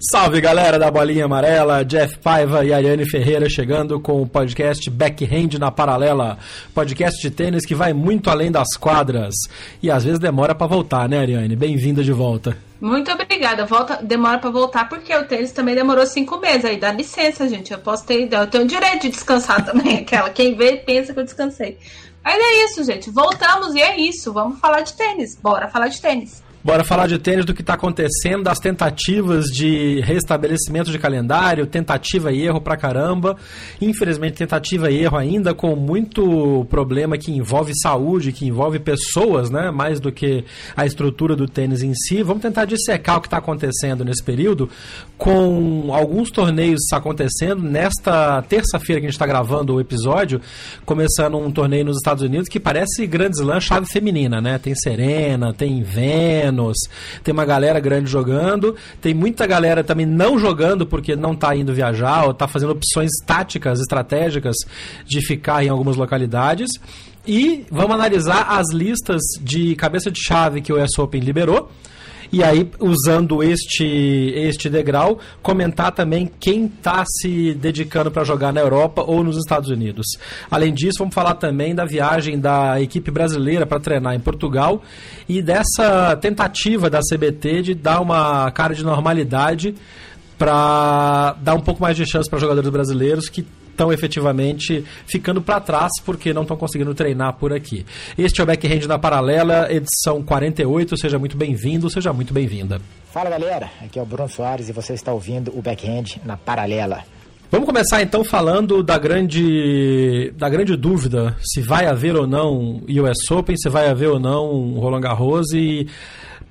Salve galera da Bolinha Amarela, Jeff Paiva e Ariane Ferreira chegando com o podcast Backhand na Paralela, podcast de tênis que vai muito além das quadras e às vezes demora para voltar, né, Ariane? Bem-vinda de volta. Muito obrigada. Volta, demora para voltar porque o tênis também demorou cinco meses. Aí dá licença, gente. Eu posso ter, eu tenho o direito de descansar também. Aquela quem vê pensa que eu descansei. Mas é isso, gente. Voltamos e é isso. Vamos falar de tênis. Bora falar de tênis. Bora falar de tênis, do que está acontecendo, das tentativas de restabelecimento de calendário, tentativa e erro pra caramba. Infelizmente, tentativa e erro ainda com muito problema que envolve saúde, que envolve pessoas, né? Mais do que a estrutura do tênis em si. Vamos tentar dissecar o que está acontecendo nesse período, com alguns torneios acontecendo. Nesta terça-feira que a gente está gravando o episódio, começando um torneio nos Estados Unidos que parece Grand Slam chave feminina, né? Tem Serena, tem Venus menos. Tem uma galera grande jogando, tem muita galera também não jogando porque não está indo viajar ou está fazendo opções táticas, estratégicas de ficar em algumas localidades. E vamos analisar as listas de cabeça de chave que o US Open liberou e aí usando este este degrau comentar também quem está se dedicando para jogar na Europa ou nos Estados Unidos. Além disso, vamos falar também da viagem da equipe brasileira para treinar em Portugal e dessa tentativa da CBT de dar uma cara de normalidade para dar um pouco mais de chance para jogadores brasileiros que estão efetivamente ficando para trás porque não estão conseguindo treinar por aqui. Este é o Backhand na Paralela, edição 48. Seja muito bem-vindo, seja muito bem-vinda. Fala galera, aqui é o Bruno Soares e você está ouvindo o Backhand na Paralela. Vamos começar então falando da grande, da grande dúvida se vai haver ou não US Open, se vai haver ou não Roland Garros e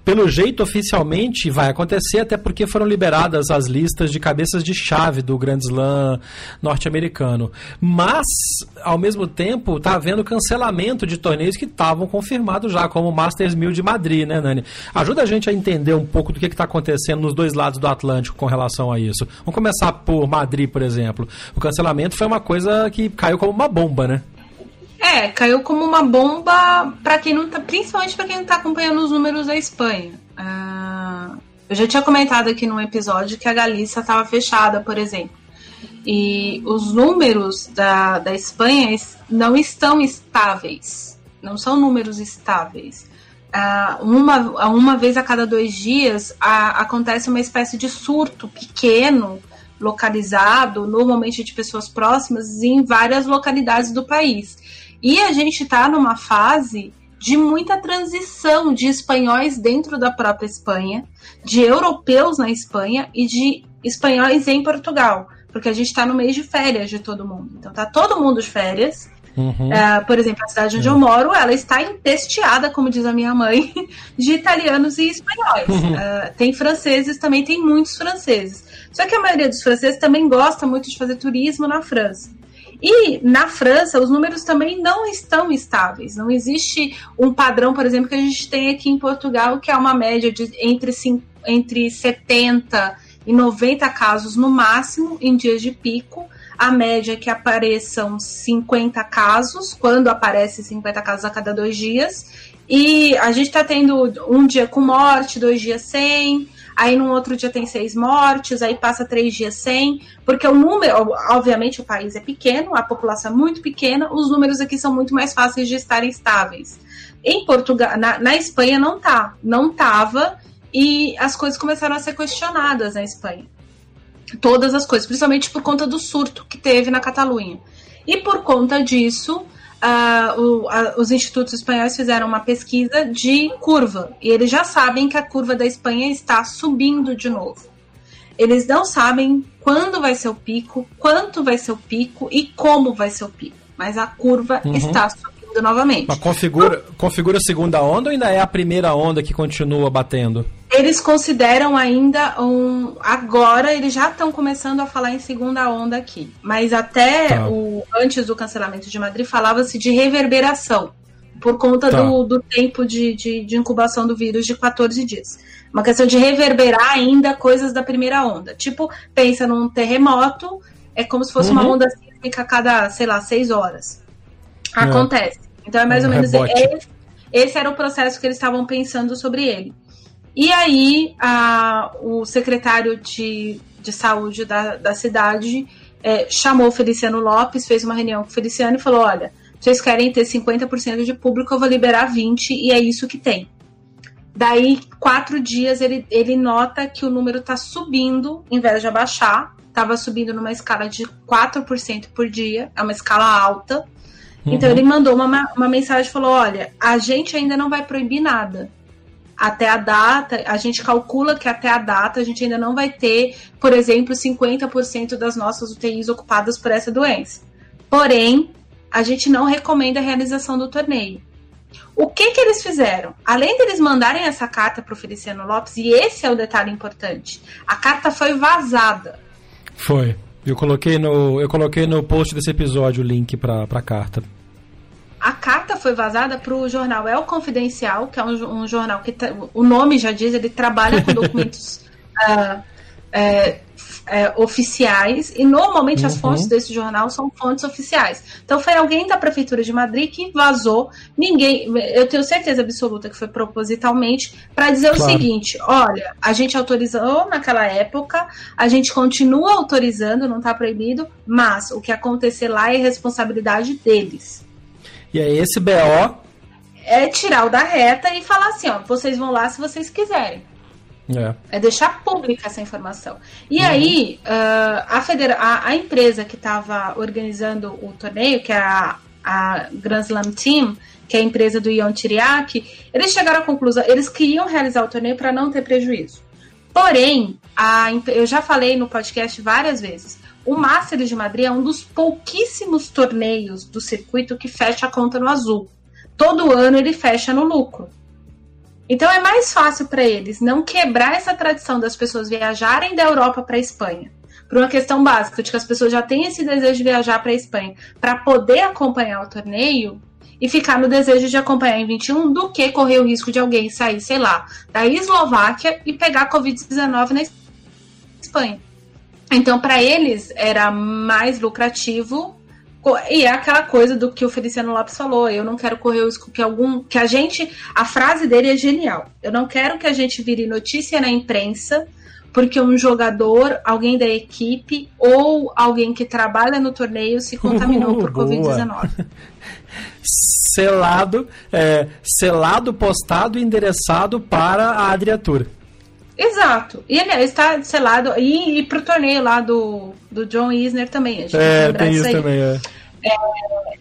pelo jeito, oficialmente vai acontecer, até porque foram liberadas as listas de cabeças de chave do Grand Slam norte-americano. Mas, ao mesmo tempo, está havendo cancelamento de torneios que estavam confirmados já, como o Masters 1000 de Madrid, né, Nani? Ajuda a gente a entender um pouco do que está acontecendo nos dois lados do Atlântico com relação a isso. Vamos começar por Madrid, por exemplo. O cancelamento foi uma coisa que caiu como uma bomba, né? É, caiu como uma bomba para quem não tá, principalmente para quem não tá acompanhando os números da Espanha. Uh, eu já tinha comentado aqui num episódio que a Galícia estava fechada, por exemplo. E os números da, da Espanha não estão estáveis. Não são números estáveis. Uh, uma, uma vez a cada dois dias a, acontece uma espécie de surto pequeno, localizado, normalmente de pessoas próximas, em várias localidades do país. E a gente está numa fase de muita transição de espanhóis dentro da própria Espanha, de europeus na Espanha e de espanhóis em Portugal, porque a gente está no mês de férias de todo mundo. Então tá todo mundo de férias. Uhum. Uh, por exemplo, a cidade onde uhum. eu moro, ela está empesteada, como diz a minha mãe, de italianos e espanhóis. Uhum. Uh, tem franceses também, tem muitos franceses. Só que a maioria dos franceses também gosta muito de fazer turismo na França. E na França, os números também não estão estáveis. Não existe um padrão, por exemplo, que a gente tem aqui em Portugal, que é uma média de entre, entre 70 e 90 casos no máximo em dias de pico. A média é que apareçam 50 casos, quando aparece 50 casos a cada dois dias. E a gente está tendo um dia com morte, dois dias sem aí num outro dia tem seis mortes, aí passa três dias sem, porque o número, obviamente o país é pequeno, a população é muito pequena, os números aqui são muito mais fáceis de estarem estáveis. Em Portugal, na, na Espanha não tá, não tava, e as coisas começaram a ser questionadas na Espanha. Todas as coisas, principalmente por conta do surto que teve na Catalunha. E por conta disso, uh, o, a, os institutos espanhóis fizeram uma pesquisa de curva e eles já sabem que a curva da Espanha está subindo de novo. Eles não sabem quando vai ser o pico, quanto vai ser o pico e como vai ser o pico, mas a curva uhum. está subindo novamente. Mas configura, configura a segunda onda ou ainda é a primeira onda que continua batendo? Eles consideram ainda um. Agora eles já estão começando a falar em segunda onda aqui. Mas até tá. o antes do cancelamento de Madrid falava-se de reverberação. Por conta tá. do, do tempo de, de, de, incubação do vírus de 14 dias. Uma questão de reverberar ainda coisas da primeira onda. Tipo, pensa num terremoto, é como se fosse uhum. uma onda sísmica a cada, sei lá, seis horas. É. Então é mais um ou menos esse, esse era o processo que eles estavam pensando sobre ele. E aí, a, o secretário de, de saúde da, da cidade é, chamou o Feliciano Lopes, fez uma reunião com o Feliciano e falou: olha, vocês querem ter 50% de público, eu vou liberar 20% e é isso que tem. Daí, quatro dias, ele, ele nota que o número está subindo, em vez de abaixar. Estava subindo numa escala de 4% por dia, é uma escala alta. Então, uhum. Então, ele mandou uma, uma mensagem e falou: Olha, a gente ainda não vai proibir nada até a data, a gente calcula que até a data a gente ainda não vai ter, por exemplo, 50% das nossas UTIs ocupadas por essa doença. Porém, a gente não recomenda a realização do torneio. O que que eles fizeram? Além deles mandarem essa carta para o Feliciano Lopes, e esse é o detalhe importante, a carta foi vazada. Foi. Eu coloquei no, eu coloquei no post desse episódio o link para a carta. A carta foi vazada para o jornal El Confidencial, que é um, um jornal que o nome já diz, ele trabalha com documentos uh, é, é, oficiais e normalmente uhum. as fontes desse jornal são fontes oficiais. Então foi alguém da prefeitura de Madrid que vazou. Ninguém, eu tenho certeza absoluta que foi propositalmente para dizer claro. o seguinte: olha, a gente autorizou naquela época, a gente continua autorizando, não está proibido, mas o que acontecer lá é responsabilidade deles. E é esse BO. É tirar o da reta e falar assim, ó, vocês vão lá se vocês quiserem. É. é deixar pública essa informação. E uhum. aí, uh, a, federa a, a, empresa que estava organizando o torneio, que é a, a Grand Slam Team, que é a empresa do Ion Tiriaki, eles chegaram à conclusão, eles queriam realizar o torneio para não ter prejuízo. Porém, a, eu já falei no podcast várias vezes, o Masters de Madrid é um dos pouquíssimos torneios do circuito que fecha a conta no azul. Todo ano ele fecha no lucro. Então é mais fácil para eles não quebrar essa tradição das pessoas viajarem da Europa para a Espanha, por uma questão básica de que as pessoas já têm esse desejo de viajar para a Espanha para poder acompanhar o torneio e ficar no desejo de acompanhar em 21 do que correr o risco de alguém sair, sei lá, da Eslováquia e pegar Covid-19 na Espanha. Então, para eles, era mais lucrativo. E é aquela coisa do que o Feliciano Lopes falou. Eu não quero correr o risco que algum. Que a gente. A frase dele é genial. Eu não quero que a gente vire notícia na imprensa porque um jogador, alguém da equipe ou alguém que trabalha no torneio se contaminou uh, por Covid-19. selado, é, selado, postado e endereçado para a Adriatura. Exato. E ele está selado. E, e pro torneio lá do, do John Isner também. A gente é, tem isso, também, é. é.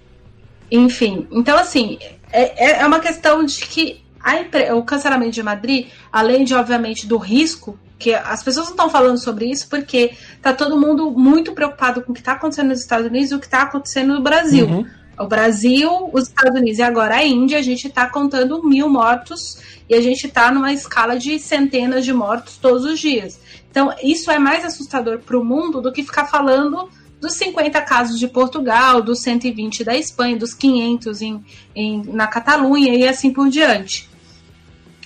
Enfim, então assim, é, é, é uma questão de que a, o cancelamento de Madrid, além de, obviamente, do risco, que as pessoas não estão falando sobre isso porque tá todo mundo muito preocupado com o que está acontecendo nos Estados Unidos e o que está acontecendo no Brasil. Uhum. O Brasil, os Estados Unidos e agora a Índia, a gente está contando mil mortos e a gente está numa escala de centenas de mortos todos os dias. Então, isso é mais assustador para o mundo do que ficar falando dos 50 casos de Portugal, dos 120 da Espanha, dos 500 em, em, na Catalunha e assim por diante.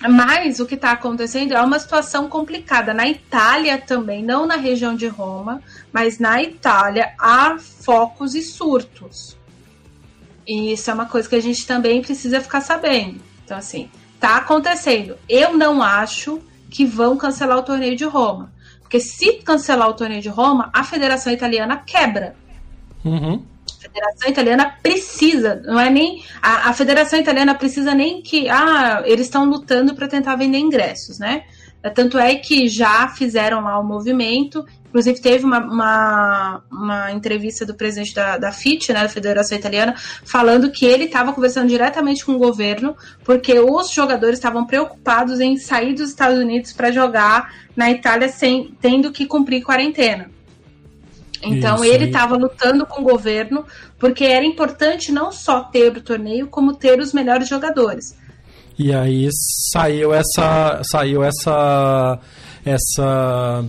Mas o que está acontecendo é uma situação complicada. Na Itália também, não na região de Roma, mas na Itália há focos e surtos. E isso é uma coisa que a gente também precisa ficar sabendo. Então, assim, tá acontecendo. Eu não acho que vão cancelar o torneio de Roma. Porque se cancelar o torneio de Roma, a Federação Italiana quebra. Uhum. A Federação Italiana precisa, não é nem. A, a Federação Italiana precisa nem que. Ah, eles estão lutando para tentar vender ingressos, né? Tanto é que já fizeram lá o movimento. Inclusive, teve uma, uma, uma entrevista do presidente da, da FIT, né, da Federação Italiana, falando que ele estava conversando diretamente com o governo, porque os jogadores estavam preocupados em sair dos Estados Unidos para jogar na Itália sem tendo que cumprir quarentena. Então Isso, ele estava lutando com o governo porque era importante não só ter o torneio, como ter os melhores jogadores. E aí saiu essa saiu essa essa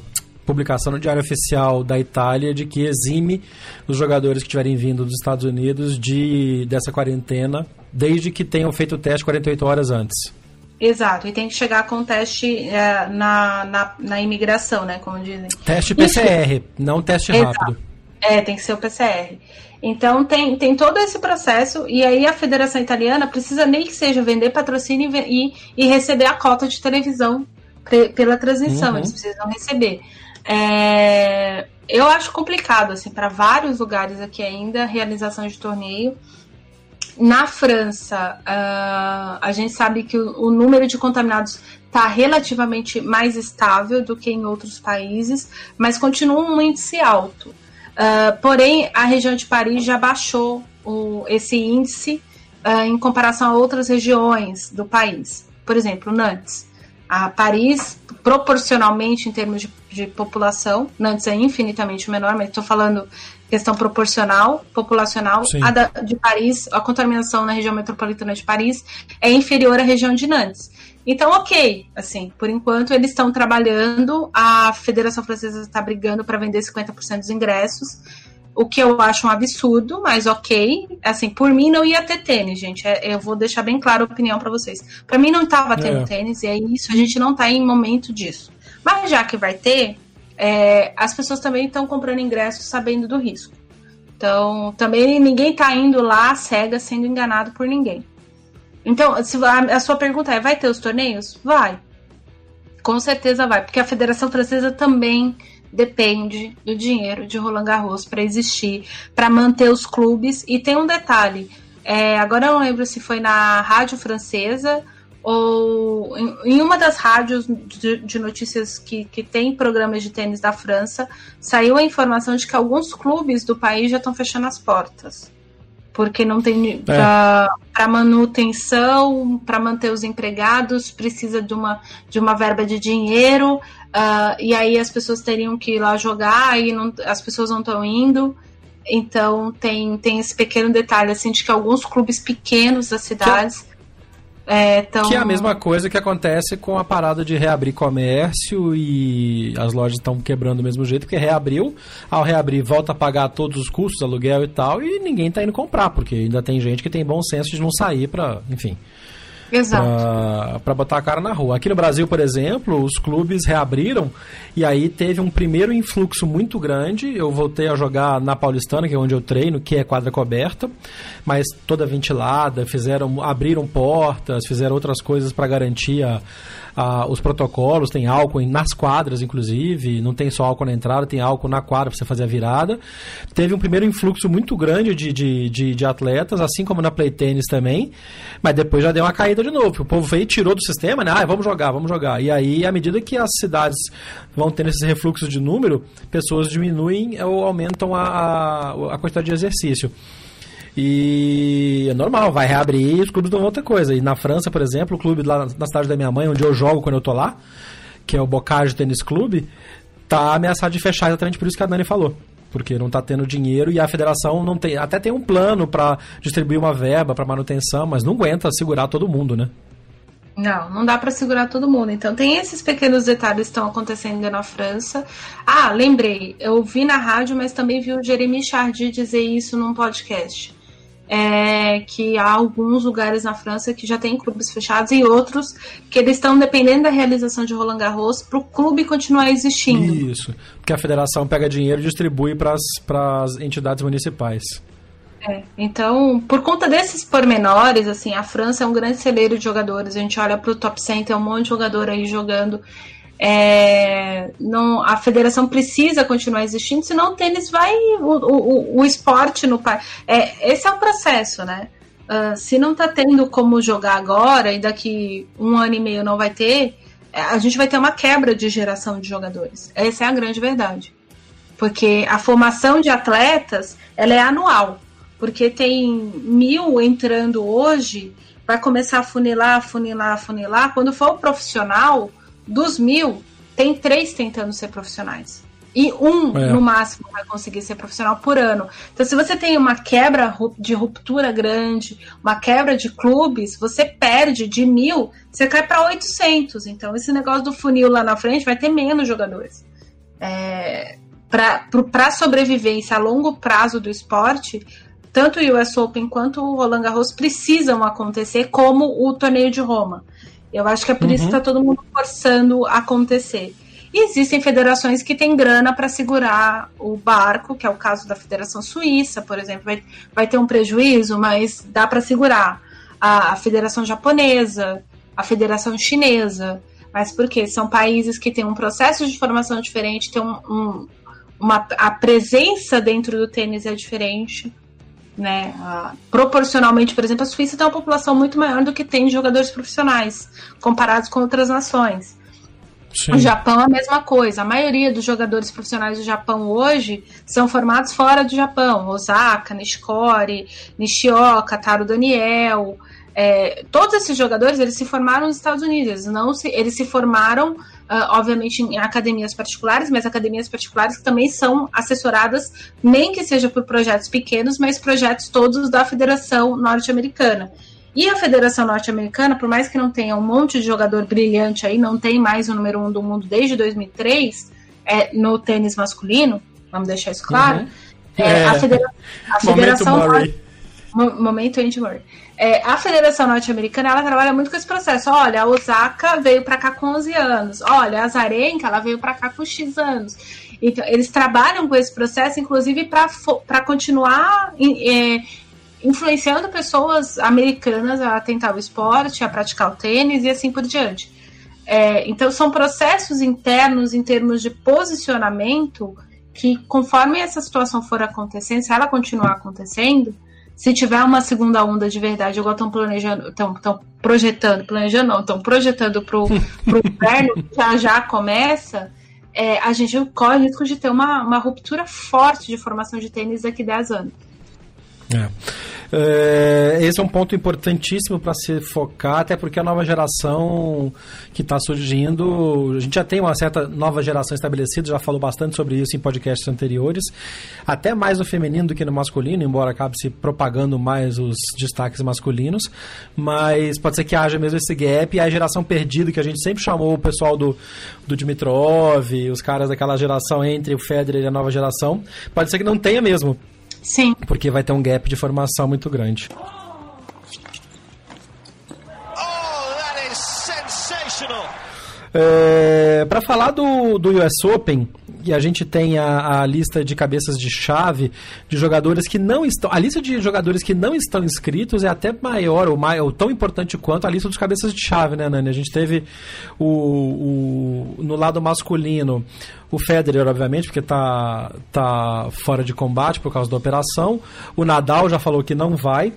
publicação no Diário Oficial da Itália de que exime os jogadores que tiverem vindo dos Estados Unidos de dessa quarentena, desde que tenham feito o teste 48 horas antes. Exato, e tem que chegar com teste é, na, na, na, imigração, né? Como dizem. Teste PCR, Isso. não teste Exato. rápido. É, tem que ser o PCR. Então tem, tem todo esse processo, e aí a Federação Italiana precisa nem que seja vender patrocínio e, e receber a cota de televisão pela transmissão, uhum. eles precisam receber. É, eu acho complicado, assim, para vários lugares aqui ainda, realização de torneio. Na França, uh, a gente sabe que o, o número de contaminados está relativamente mais estável do que em outros países, mas continua um índice alto. Uh, porém, a região de Paris já baixou o, esse índice uh, em comparação a outras regiões do país. Por exemplo, Nantes. A Paris, proporcionalmente em termos de, de população, Nantes é infinitamente menor, mas estou falando questão proporcional, populacional, Sim. a da, de Paris, a contaminação na região metropolitana de Paris é inferior à região de Nantes. Então, ok, assim, por enquanto eles estão trabalhando, a Federação Francesa está brigando para vender 50% dos ingressos, o que eu acho um absurdo, mas ok. Assim, por mim não ia ter tênis, gente. É, eu vou deixar bem claro a opinião para vocês. Para mim não estava tendo é. tênis, e é isso, a gente não está em momento disso. Mas já que vai ter, é, as pessoas também estão comprando ingressos sabendo do risco. Então, também ninguém está indo lá cega sendo enganado por ninguém. Então, a, a sua pergunta é: vai ter os torneios? Vai. Com certeza vai, porque a Federação Francesa também depende do dinheiro de Roland Garros para existir, para manter os clubes. E tem um detalhe: é, agora eu não lembro se foi na rádio francesa ou em, uma das rádios de, de, notícias que, que tem programas de tênis da França, saiu a informação de que alguns clubes do país já estão fechando as portas. Porque não tem é. para manutenção, para manter os empregados, precisa de uma, de uma verba de dinheiro, uh, e aí as pessoas teriam que ir lá jogar, e não, as pessoas não estão indo. Então tem, tem esse pequeno detalhe assim de que alguns clubes pequenos das cidades é, tão... Que é a mesma coisa que acontece com a parada de reabrir comércio e as lojas estão quebrando do mesmo jeito, porque reabriu, ao reabrir volta a pagar todos os custos, aluguel e tal, e ninguém está indo comprar, porque ainda tem gente que tem bom senso de não sair para, enfim, para botar a cara na rua. Aqui no Brasil, por exemplo, os clubes reabriram e aí teve um primeiro influxo muito grande. Eu voltei a jogar na Paulistana, que é onde eu treino, que é quadra coberta, mas toda ventilada, fizeram abriram portas, fizeram outras coisas para garantir a, a, os protocolos, tem álcool nas quadras, inclusive, não tem só álcool na entrada, tem álcool na quadra para você fazer a virada. Teve um primeiro influxo muito grande de, de, de, de atletas, assim como na play tennis também, mas depois já deu uma caída de novo. O povo veio tirou do sistema, né? Ah, vamos jogar, vamos jogar. E aí, à medida que as cidades vão tendo esses refluxos de número, pessoas diminuem ou aumentam a, a quantidade de exercício. E é normal, vai reabrir e os clubes dão outra coisa. E na França, por exemplo, o clube lá na cidade da minha mãe, onde eu jogo quando eu tô lá, que é o Bocage Tênis Clube, tá ameaçado de fechar exatamente por isso que a Dani falou. Porque não tá tendo dinheiro e a federação não tem. Até tem um plano para distribuir uma verba para manutenção, mas não aguenta segurar todo mundo, né? Não, não dá para segurar todo mundo. Então tem esses pequenos detalhes que estão acontecendo na França. Ah, lembrei, eu vi na rádio, mas também vi o Jeremy Chardy dizer isso num podcast é, que há alguns lugares na França que já tem clubes fechados e outros que eles estão dependendo da realização de Roland Garros para o clube continuar existindo. Isso, porque a federação pega dinheiro e distribui para as entidades municipais. É, então, por conta desses pormenores, assim, a França é um grande celeiro de jogadores. A gente olha para o top 100, tem um monte de jogador aí jogando. É, não, a federação precisa continuar existindo, senão o tênis vai. O, o, o esporte no país. É, esse é o processo, né? Uh, se não está tendo como jogar agora e daqui um ano e meio não vai ter, é, a gente vai ter uma quebra de geração de jogadores. Essa é a grande verdade. Porque a formação de atletas ela é anual. Porque tem mil entrando hoje, vai começar a funilar, funilar, funilar. Quando for o profissional, dos mil, tem três tentando ser profissionais. E um, é. no máximo, vai conseguir ser profissional por ano. Então, se você tem uma quebra de ruptura grande, uma quebra de clubes, você perde de mil, você cai para 800. Então, esse negócio do funil lá na frente vai ter menos jogadores. É, para a sobrevivência a longo prazo do esporte, tanto o US Open quanto o Roland Garros precisam acontecer como o torneio de Roma. Eu acho que é por uhum. isso que está todo mundo forçando a acontecer. E existem federações que têm grana para segurar o barco, que é o caso da Federação Suíça, por exemplo, vai, vai ter um prejuízo, mas dá para segurar. A, a, Federação Japonesa, a Federação Chinesa, mas porque são países que têm um processo de formação diferente, tem um, um, uma, a presença dentro do tênis é diferente. Né? proporcionalmente, por exemplo, a Suíça tem uma população muito maior do que tem jogadores profissionais, comparados com outras nações. Sim. O Japão é a mesma coisa. A maioria dos jogadores profissionais do Japão hoje são formados fora do Japão. Osaka, Nishikori, Nishioka, Taro Daniel. É, todos esses jogadores eles se formaram nos Estados Unidos. Eles, não se, eles se formaram, obviamente, em academias particulares, mas academias particulares que também são assessoradas, nem que seja por projetos pequenos, mas projetos todos da Federação Norte-Americana. E a Federação Norte-Americana, por mais que não tenha um monte de jogador brilhante aí, não tem mais o número um do mundo desde 2003 é, no tênis masculino, vamos deixar isso claro. Uhum. É, é. A, federa a Federação Norte momento Andy Murray. É, a Federação Norte-Americana ela trabalha muito com esse processo. Olha, a Osaka veio para cá com 11 anos. Olha, a Zarenka ela veio para cá com X anos. Então, eles trabalham com esse processo, inclusive, para continuar é, influenciando pessoas americanas a tentar o esporte, a praticar o tênis e assim por diante. É, então, são processos internos em termos de posicionamento que, conforme essa situação for acontecendo, se ela continuar acontecendo, se tiver uma segunda onda de verdade, igual estão planejando, estão projetando, planejando não, estão projetando para o inverno, que já já começa, é, a gente corre o risco de ter uma, uma ruptura forte de formação de tênis daqui a 10 anos. É. É, esse é um ponto importantíssimo para se focar, até porque a nova geração que está surgindo, a gente já tem uma certa nova geração estabelecida, já falou bastante sobre isso em podcasts anteriores, até mais no feminino do que no masculino, embora acabe se propagando mais os destaques masculinos, mas pode ser que haja mesmo esse gap e a geração perdida que a gente sempre chamou o pessoal do, do Dimitrov, os caras daquela geração entre o Federer e a nova geração, pode ser que não tenha mesmo Sim. Porque vai ter um gap de formação muito grande. É, para falar do, do US Open, e a gente tem a, a, lista de cabeças de chave de jogadores que não estão. A lista de jogadores que não estão inscritos é até maior, ou, mai, ou tão importante quanto a lista dos cabeças de chave, né, Nani? A gente teve o, o no lado masculino o Federer, obviamente, porque tá, tá fora de combate por causa da operação. O Nadal já falou que não vai.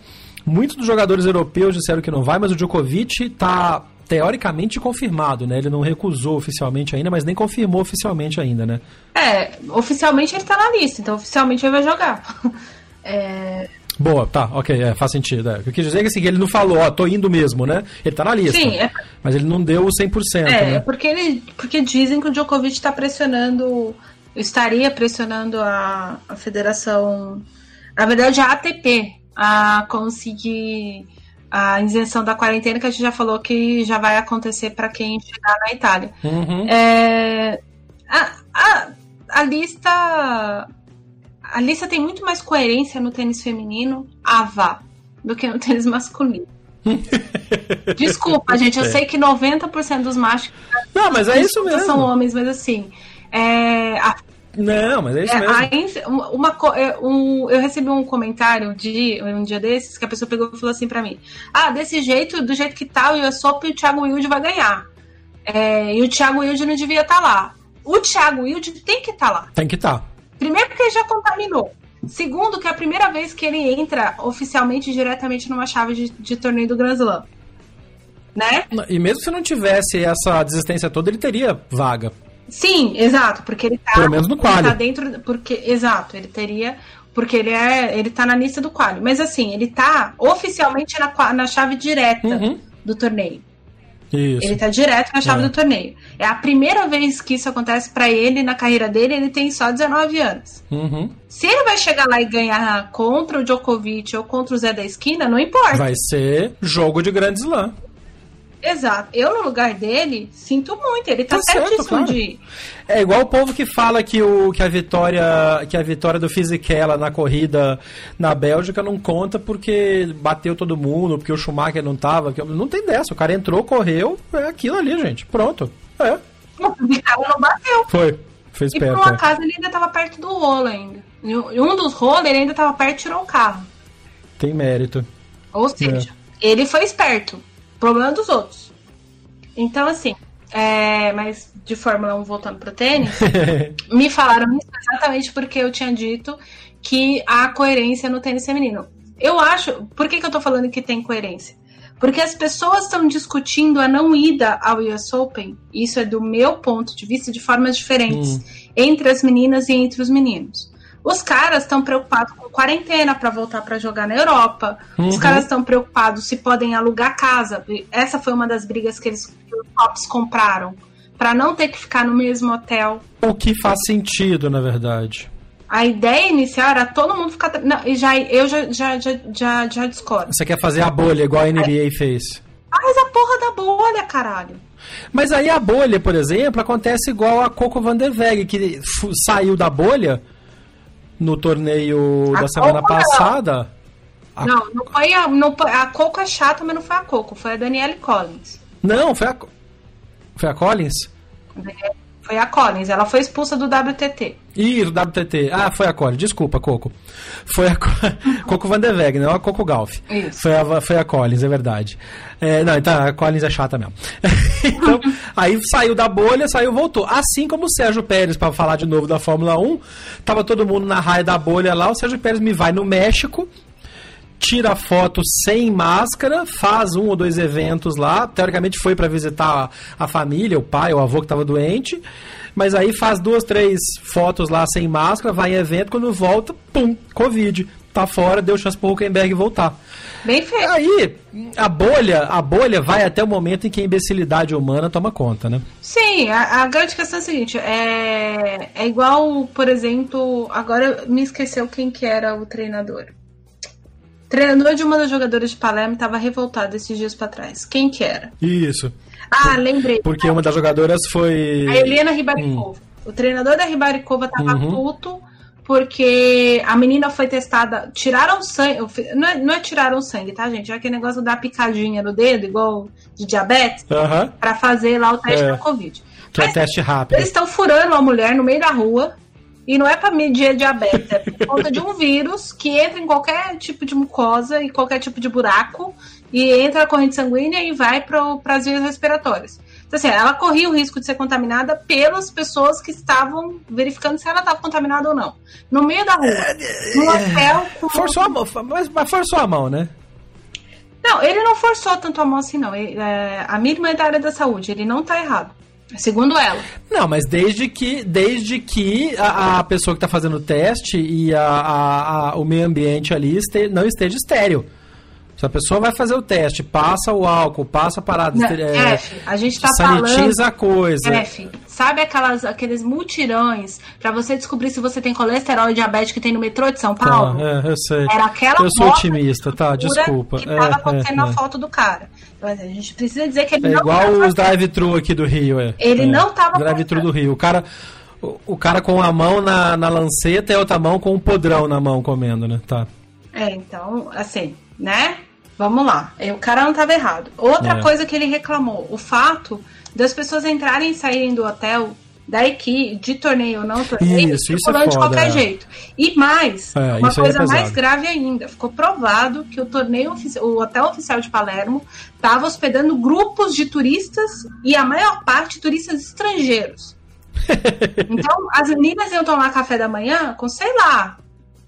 Muitos dos jogadores europeus disseram que não vai, mas o Djokovic tá teoricamente confirmado, né? Ele não recusou oficialmente ainda, mas nem confirmou oficialmente ainda, né? É, oficialmente ele tá na lista, então oficialmente ele vai jogar. é... Boa, tá, ok, é, faz sentido. É. Eu quis dizer que assim, ele não falou, ó, tô indo mesmo, né? Ele tá na lista. Sim, é... Mas ele não deu o 100%, é, né? porque, ele, porque dizem que o Djokovic tá pressionando, estaria pressionando a, a federação, na verdade a ATP, a conseguir a isenção da quarentena, que a gente já falou que já vai acontecer para quem chegar na Itália. Uhum. É, a, a, a lista. A lista tem muito mais coerência no tênis feminino, AVA, do que no tênis masculino. Desculpa, gente, eu é. sei que 90% dos machos Não, mas é isso mesmo. são homens, mas assim, é, a não, mas é isso é, mesmo. uma, uma, é, um, eu recebi um comentário de um dia desses que a pessoa pegou e falou assim para mim: Ah, desse jeito, do jeito que tá, o USOP e o Thiago Wilde vai ganhar. É, e o Thiago Wilde não devia estar tá lá. O Thiago Wilde tem que estar tá lá. Tem que estar. Tá. Primeiro, porque ele já contaminou. Segundo, que é a primeira vez que ele entra oficialmente diretamente numa chave de, de torneio do Grand Slam. né? E mesmo se não tivesse essa desistência toda, ele teria vaga. Sim, exato, porque ele tá. Pelo menos no quali. Ele tá dentro. Porque, exato, ele teria. Porque ele é. Ele tá na lista do quali. Mas assim, ele tá oficialmente na, na chave direta Uhum. do torneio. Isso. Ele tá direto na chave É. do torneio. É a primeira vez que isso acontece pra ele na carreira dele, ele tem só 19 anos. Uhum. Se ele vai chegar lá e ganhar contra o Djokovic ou contra o Zé da esquina, não importa. Vai ser jogo de grande slam. Exato. Eu, no lugar dele, sinto muito. Ele tá, Tá certo, certíssimo claro. de. É igual o povo que fala que, o, que a vitória que a vitória do Fisichella na corrida na Bélgica não conta porque bateu todo mundo, porque o Schumacher não tava. Não tem dessa. O cara entrou, correu, é aquilo ali, gente. Pronto. É. O Vidal não bateu. Foi. Fez E por perto. um é. acaso ele ainda tava perto do rolo ainda. Em um dos rolos ele ainda tava perto e tirou o carro. Tem mérito. Ou seja, ele foi esperto. Problema dos outros. Então, assim, é, mas de Fórmula 1 voltando pro tênis, me falaram isso exatamente porque eu tinha dito que há coerência no tênis feminino. Eu acho. Por que, que eu tô falando que tem coerência? Porque as pessoas estão discutindo a não ida ao US Open, isso é do meu ponto de vista, de formas diferentes, entre as meninas e entre os meninos. Os caras estão preocupados com quarentena para voltar para jogar na Europa. Os Uhum. caras estão preocupados se podem alugar casa. Essa foi uma das brigas que eles que os tops compraram para não ter que ficar no mesmo hotel. O que faz sentido, na verdade. A ideia inicial era todo mundo ficar. Não, e já, eu já, já, já, já, já discordo. Você quer fazer a bolha, igual a NBA fez. Faz a porra da bolha, caralho. Mas aí a bolha, por exemplo, acontece igual a Coco Van der Weg, que saiu da bolha no torneio A da semana passada. A- Não, não foi a, não, a Coco é chata, mas não foi a Coco, foi a Danielle Collins. Não, foi a, foi a Collins? Foi a Collins, ela foi expulsa do WTT. Isso, WTT. Ah, foi a Collins. Desculpa, Coco. Foi a Co- Coco Van der Weg, não a Coco Golf. Isso. Foi a, foi a Collins, é verdade. É, não, então a Collins é chata mesmo. então, aí saiu da bolha, saiu voltou. Assim como o Sérgio Pérez, para falar de novo da Fórmula 1, tava todo mundo na raia da bolha lá, o Sérgio Pérez me vai no México, tira foto sem máscara, faz um ou dois eventos lá. Teoricamente foi para visitar a, a família, o pai, o avô que estava doente. Mas aí faz duas, três fotos lá sem máscara, vai em evento, quando volta, pum, Covid. Tá fora, deu chance pro Huckenberg voltar. Bem feito. Aí, a bolha, a bolha vai até o momento em que a imbecilidade humana toma conta, né? Sim, a, a grande questão é a seguinte: é, é igual, por exemplo, agora me esqueceu quem que era o treinador. Treinador de uma das jogadoras de Palermo estava revoltado esses dias pra trás. Quem que era? Isso. Ah, lembrei. Porque uma das jogadoras foi. A Helena Ribaricova. O treinador da Ribaricova tava Uhum. puto porque a menina foi testada. Tiraram sangue. Não é, não é tiraram sangue, tá, gente? É aquele negócio da picadinha no dedo, igual de diabetes, Aham. pra fazer lá o teste É. da Covid. Que é Mas teste rápido. eles estão furando a mulher no meio da rua. E não é pra medir a diabetes, é por conta de um vírus que entra em qualquer tipo de mucosa e qualquer tipo de buraco e entra na corrente sanguínea e vai para as vias respiratórias. Então, assim, ela corria o risco de ser contaminada pelas pessoas que estavam verificando se ela estava contaminada ou não. No meio da rua, no hotel. com- Forçou a mão, mas, mas forçou a mão, né? Não, ele não forçou tanto a mão assim, não. Ele, é, a mínima é da área da saúde, ele não tá errado. Segundo ela. Não, mas desde que, desde que a, a pessoa que está fazendo o teste e a, a- a- o meio ambiente ali este- não esteja estéreo. Se a pessoa vai fazer o teste, passa o álcool, passa a parada, Não, é, F, a gente tá sanitiza falando- a coisa. F, sabe aquelas, aqueles mutirões pra você descobrir se você tem colesterol e diabetes que tem no metrô de São Tá, Paulo? é, eu sei. Era aquela eu sou otimista, tá? Desculpa. Que É, tava acontecendo é, na é. foto do cara. Então, assim, a gente precisa dizer que ele É não igual tava- os drive-thru aqui do Rio, é. Ele É. não tava Drive-thru do Rio. O cara, o, o cara com a mão na, na lanceta e a outra mão com um podrão na mão comendo, né? Tá. É, então, assim, né? Vamos lá. É, O cara não tava errado. Outra É. coisa que ele reclamou, o fato das pessoas entrarem e saírem do hotel, da equipe, de torneio ou não torneio, Isso, isso é de qualquer é. jeito. E mais, É, uma é coisa mais grave ainda, ficou provado que o torneio o hotel oficial de Palermo estava hospedando grupos de turistas e a maior parte turistas estrangeiros. Então, as meninas iam tomar café da manhã com, sei lá,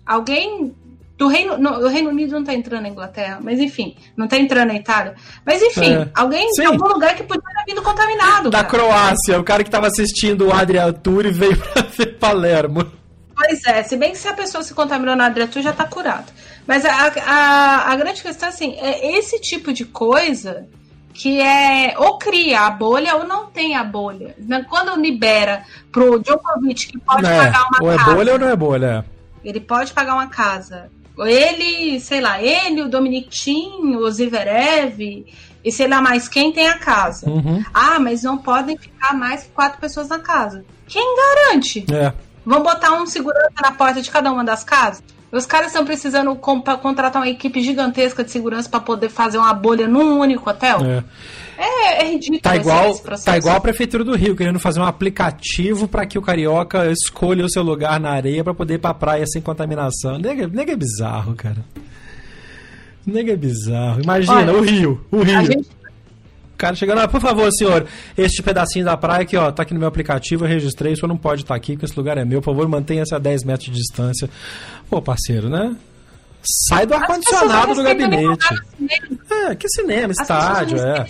alguém do Reino, no, o Reino Unido não tá entrando na Inglaterra, mas enfim, não tá entrando na Itália. Mas enfim, É. alguém Sim. em algum lugar que podia ter vindo contaminado. Da cara. Croácia, o cara que tava assistindo o Adrian Tour e veio pra ver Palermo. Pois é, se bem que se a pessoa se contaminou na Adriatur já tá curado. Mas a, a, a grande questão assim, é esse tipo de coisa que é ou cria a bolha ou não tem a bolha. Né? Quando libera pro Djokovic que pode É, pagar uma ou é casa, bolha ou não é bolha? ele pode pagar uma casa. Ele, sei lá, ele, o Dominic Thiem, o Zverev e sei lá mais quem tem a casa. Uhum. Ah, mas não podem ficar mais que quatro pessoas na casa. Quem garante? É. Vão botar um segurança na porta de cada uma das casas? Os caras estão precisando contratar uma equipe gigantesca de segurança para poder fazer uma bolha num único hotel? é. É, é ridículo Tá igual, esse tá igual a Prefeitura do Rio, querendo fazer um aplicativo pra que o carioca escolha o seu lugar na areia pra poder ir pra praia sem contaminação. Nega, nega é bizarro, cara. Nega é bizarro. Imagina, Olha, o Rio. O Rio. Gente, O cara chegando lá, por favor, senhor, este pedacinho da praia aqui, ó, tá aqui no meu aplicativo, eu registrei, o senhor não pode estar aqui, porque esse lugar é meu, por favor, mantenha-se a 10 metros de distância. Pô, parceiro, né? Sai do ar-condicionado do nem gabinete. assim, É, que cinema, As estádio, é.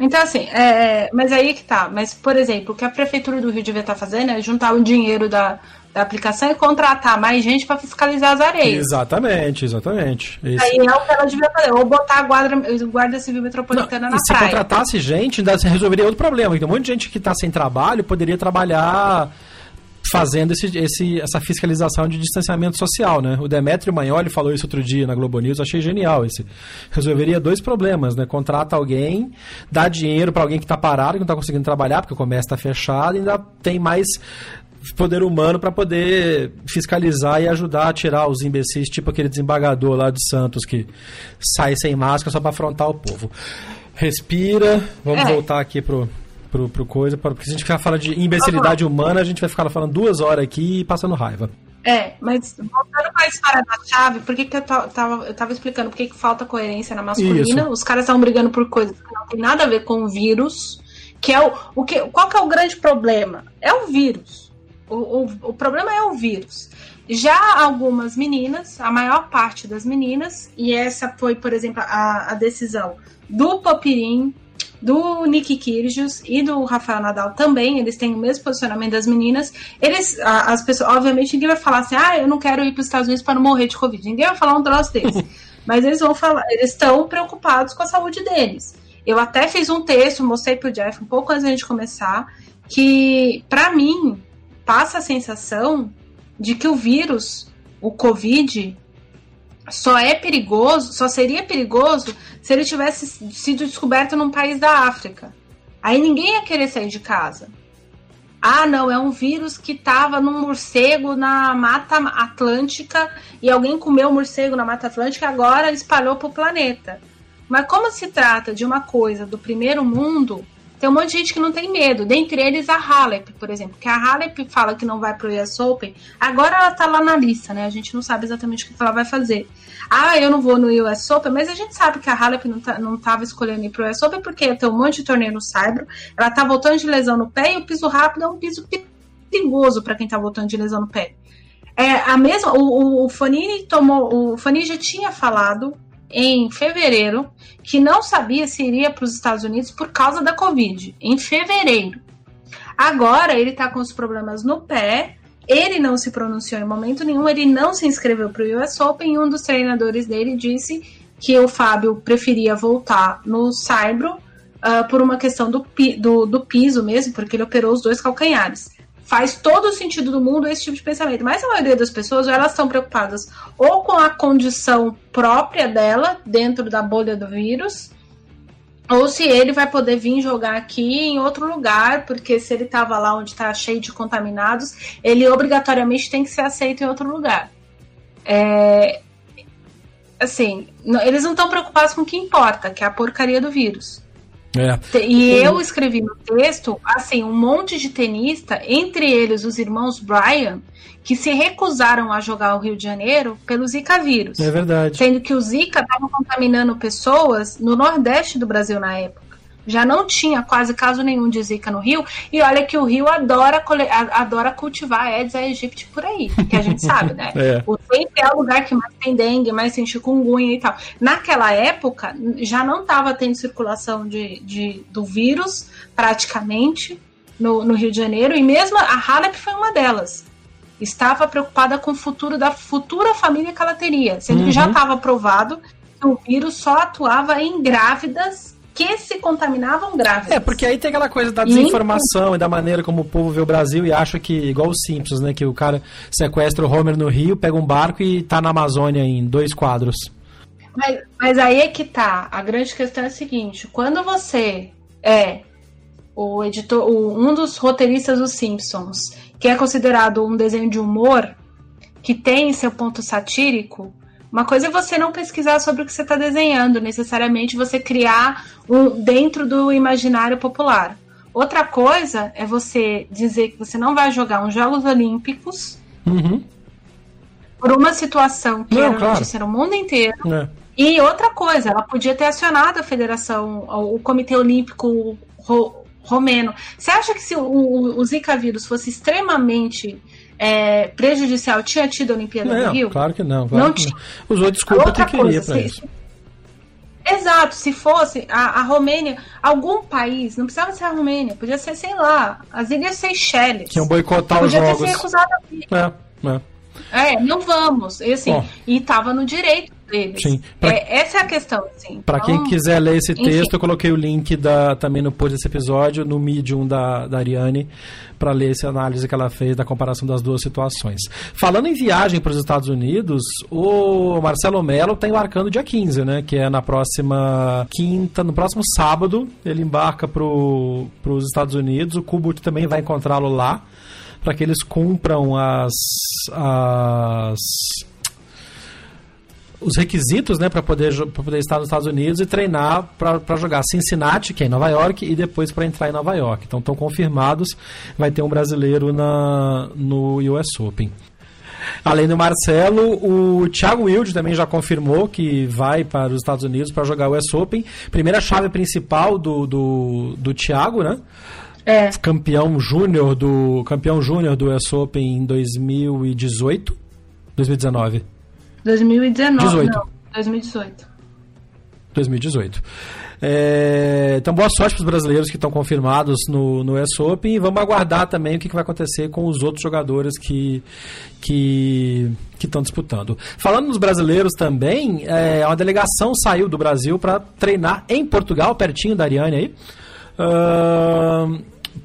Então, assim, é, mas aí que tá. Mas, por exemplo, o que a Prefeitura do Rio devia estar fazendo é juntar o dinheiro da, da aplicação e contratar mais gente para fiscalizar as areias. Exatamente, exatamente. Esse- Aí é o que ela devia fazer. Ou botar a guarda, Guarda Civil Metropolitana Não, na e se praia. contratasse gente, ainda se resolveria outro problema. Então, um monte de gente que está sem trabalho poderia trabalhar fazendo esse, esse- essa fiscalização de distanciamento social, né? O Demetrio Magnoli falou isso outro dia na Globo News, achei genial esse. Resolveria dois problemas, né? Contrata alguém, dá dinheiro para alguém que está parado, que não está conseguindo trabalhar, porque o comércio está fechado, e ainda tem mais poder humano para poder fiscalizar e ajudar a tirar os imbecis, tipo aquele desembargador lá de Santos que sai sem máscara só para afrontar o povo. Respira, vamos É. voltar aqui pro, pro, pro coisa, porque se a gente ficar falando de imbecilidade humana, a gente vai ficar falando duas horas aqui e passando raiva. É, mas voltando para a história da chave, por que, que eu, ta- tava, eu tava explicando por que, que falta coerência na masculina? Isso. Os caras estavam brigando por coisas que não tem nada a ver com o vírus. Que é o, o que, qual que é o grande problema? É o vírus. O, o, o problema é o vírus. Já algumas meninas, a maior parte das meninas, e essa foi, por exemplo, a, a decisão do Popirim, do Nick Kyrgios e do Rafael Nadal também, eles têm o mesmo posicionamento das meninas. Eles, as pessoas, obviamente, ninguém vai falar assim, ah, eu não quero ir para os Estados Unidos para não morrer de Covid. Ninguém vai falar um troço desse. Mas eles vão falar, eles estão preocupados com a saúde deles. Eu até fiz um texto, mostrei pro Jeff um pouco antes da gente começar, que, para mim, passa a sensação de que o vírus, o Covid, só é perigoso, só seria perigoso se ele tivesse sido descoberto num país da África. Aí ninguém ia querer sair de casa. Ah, não, é um vírus que estava num morcego na Mata Atlântica e alguém comeu o morcego na Mata Atlântica e agora espalhou para o planeta. Mas como se trata de uma coisa do primeiro mundo, tem um monte de gente que não tem medo. Dentre eles a Halep, por exemplo. Que a Halep fala que não vai pro US Open. Agora ela tá lá na lista, né? A gente não sabe exatamente o que ela vai fazer. Ah, eu não vou no US Open, mas a gente sabe que a Halep não, tá, não tava escolhendo ir pro US Open porque tem um monte de torneio no Saibro. Ela tá voltando de lesão no pé e o piso rápido é um piso perigoso para quem tá voltando de lesão no pé. É a mesma. O, o, o Fanini tomou. O Fanini já tinha falado em fevereiro que não sabia se iria para os Estados Unidos por causa da Covid. Em fevereiro. Agora ele está com os problemas no pé. Ele não se pronunciou em momento nenhum. Ele não se inscreveu para o US Open. E um dos treinadores dele disse que o Fábio preferia voltar no Saibro uh, por uma questão do, do, do piso mesmo, porque ele operou os dois calcanhares faz todo o sentido do mundo esse tipo de pensamento. Mas a maioria das pessoas, elas estão preocupadas ou com a condição própria dela, dentro da bolha do vírus, ou se ele vai poder vir jogar aqui em outro lugar, porque se ele estava lá onde está cheio de contaminados, ele obrigatoriamente tem que ser aceito em outro lugar. É, assim, eles não estão preocupados com o que importa, que é a porcaria do vírus. É. E eu escrevi no texto, assim, um monte de tenista, entre eles os irmãos Bryan, que se recusaram a jogar o Rio de Janeiro pelo Zika vírus. É verdade. Sendo que o Zika estava contaminando pessoas no Nordeste do Brasil na época. Já não tinha quase caso nenhum de zika no Rio. E olha que o Rio adora, adora cultivar Aedes aegypti por aí, que a gente sabe, né? É. O sempre é o lugar que mais tem dengue, mais tem chikungunya e tal. Naquela época, já não estava tendo circulação de, de, do vírus, praticamente, no, no Rio de Janeiro. E mesmo a Halep foi uma delas estava preocupada com o futuro da futura família que ela teria, sendo uhum. que já estava provado que o vírus só atuava em grávidas que se contaminavam grávidas. É, porque aí tem aquela coisa da desinformação e, e da maneira como o povo vê o Brasil e acha que, igual os Simpsons, né? Que o cara sequestra o Homer no Rio, pega um barco e tá na Amazônia em dois quadros. Mas, mas aí é que tá. A grande questão é a seguinte: quando você é o editor, o, um dos roteiristas dos Simpsons, que é considerado um desenho de humor, que tem seu ponto satírico, uma coisa é você não pesquisar sobre o que você está desenhando, necessariamente você criar um dentro do imaginário popular. Outra coisa é você dizer que você não vai jogar uns Jogos Olímpicos uhum. por uma situação que não, era claro. notícia no mundo inteiro. É. E outra coisa, ela podia ter acionado a federação, o Comitê Olímpico Romeno. Você acha que se o, o, o Zika vírus fosse extremamente é, prejudicial tinha tido a Olimpíada não, do Rio? Claro que não. Claro não que tinha. Não. Usou desculpa que queria para isso. Exato, se fosse a, a Romênia, algum país, não precisava ser a Romênia, podia ser, sei lá, as Ilhas Seychelles. Que iam boicotar os jogos. Podia ter se recusado a É, é. é, não vamos. E assim, e estava no direito deles. Sim. Pra... É, essa é a questão, sim. Para então, quem quiser ler esse texto, enfim. eu coloquei o link da, também no post desse episódio, no Medium da, da Ariane, para ler essa análise que ela fez da comparação das duas situações. Falando em viagem para os Estados Unidos, o Marcelo Melo está embarcando dia 15, né? Que é na próxima quinta, no próximo sábado, ele embarca para os Estados Unidos. O Kubut também vai encontrá-lo lá para que eles cumpram as, as os requisitos né, para poder, poder estar nos Estados Unidos e treinar para jogar Cincinnati, que é em Nova York, e depois para entrar em Nova York. Então estão confirmados, vai ter um brasileiro na, no US Open. Além do Marcelo, o Thiago Wilde também já confirmou que vai para os Estados Unidos para jogar o US Open. Primeira chave principal do, do, do Thiago, né? É. Campeão júnior do campeão júnior do US Open em 2018, 2019. 2019. 18. Não, 2018. 2018. É, então, boa sorte para os brasileiros que estão confirmados no, no US Open e vamos aguardar também o que, que vai acontecer com os outros jogadores que que estão disputando. Falando nos brasileiros também, é, uma delegação saiu do Brasil para treinar em Portugal, pertinho da Ariane aí. Uh,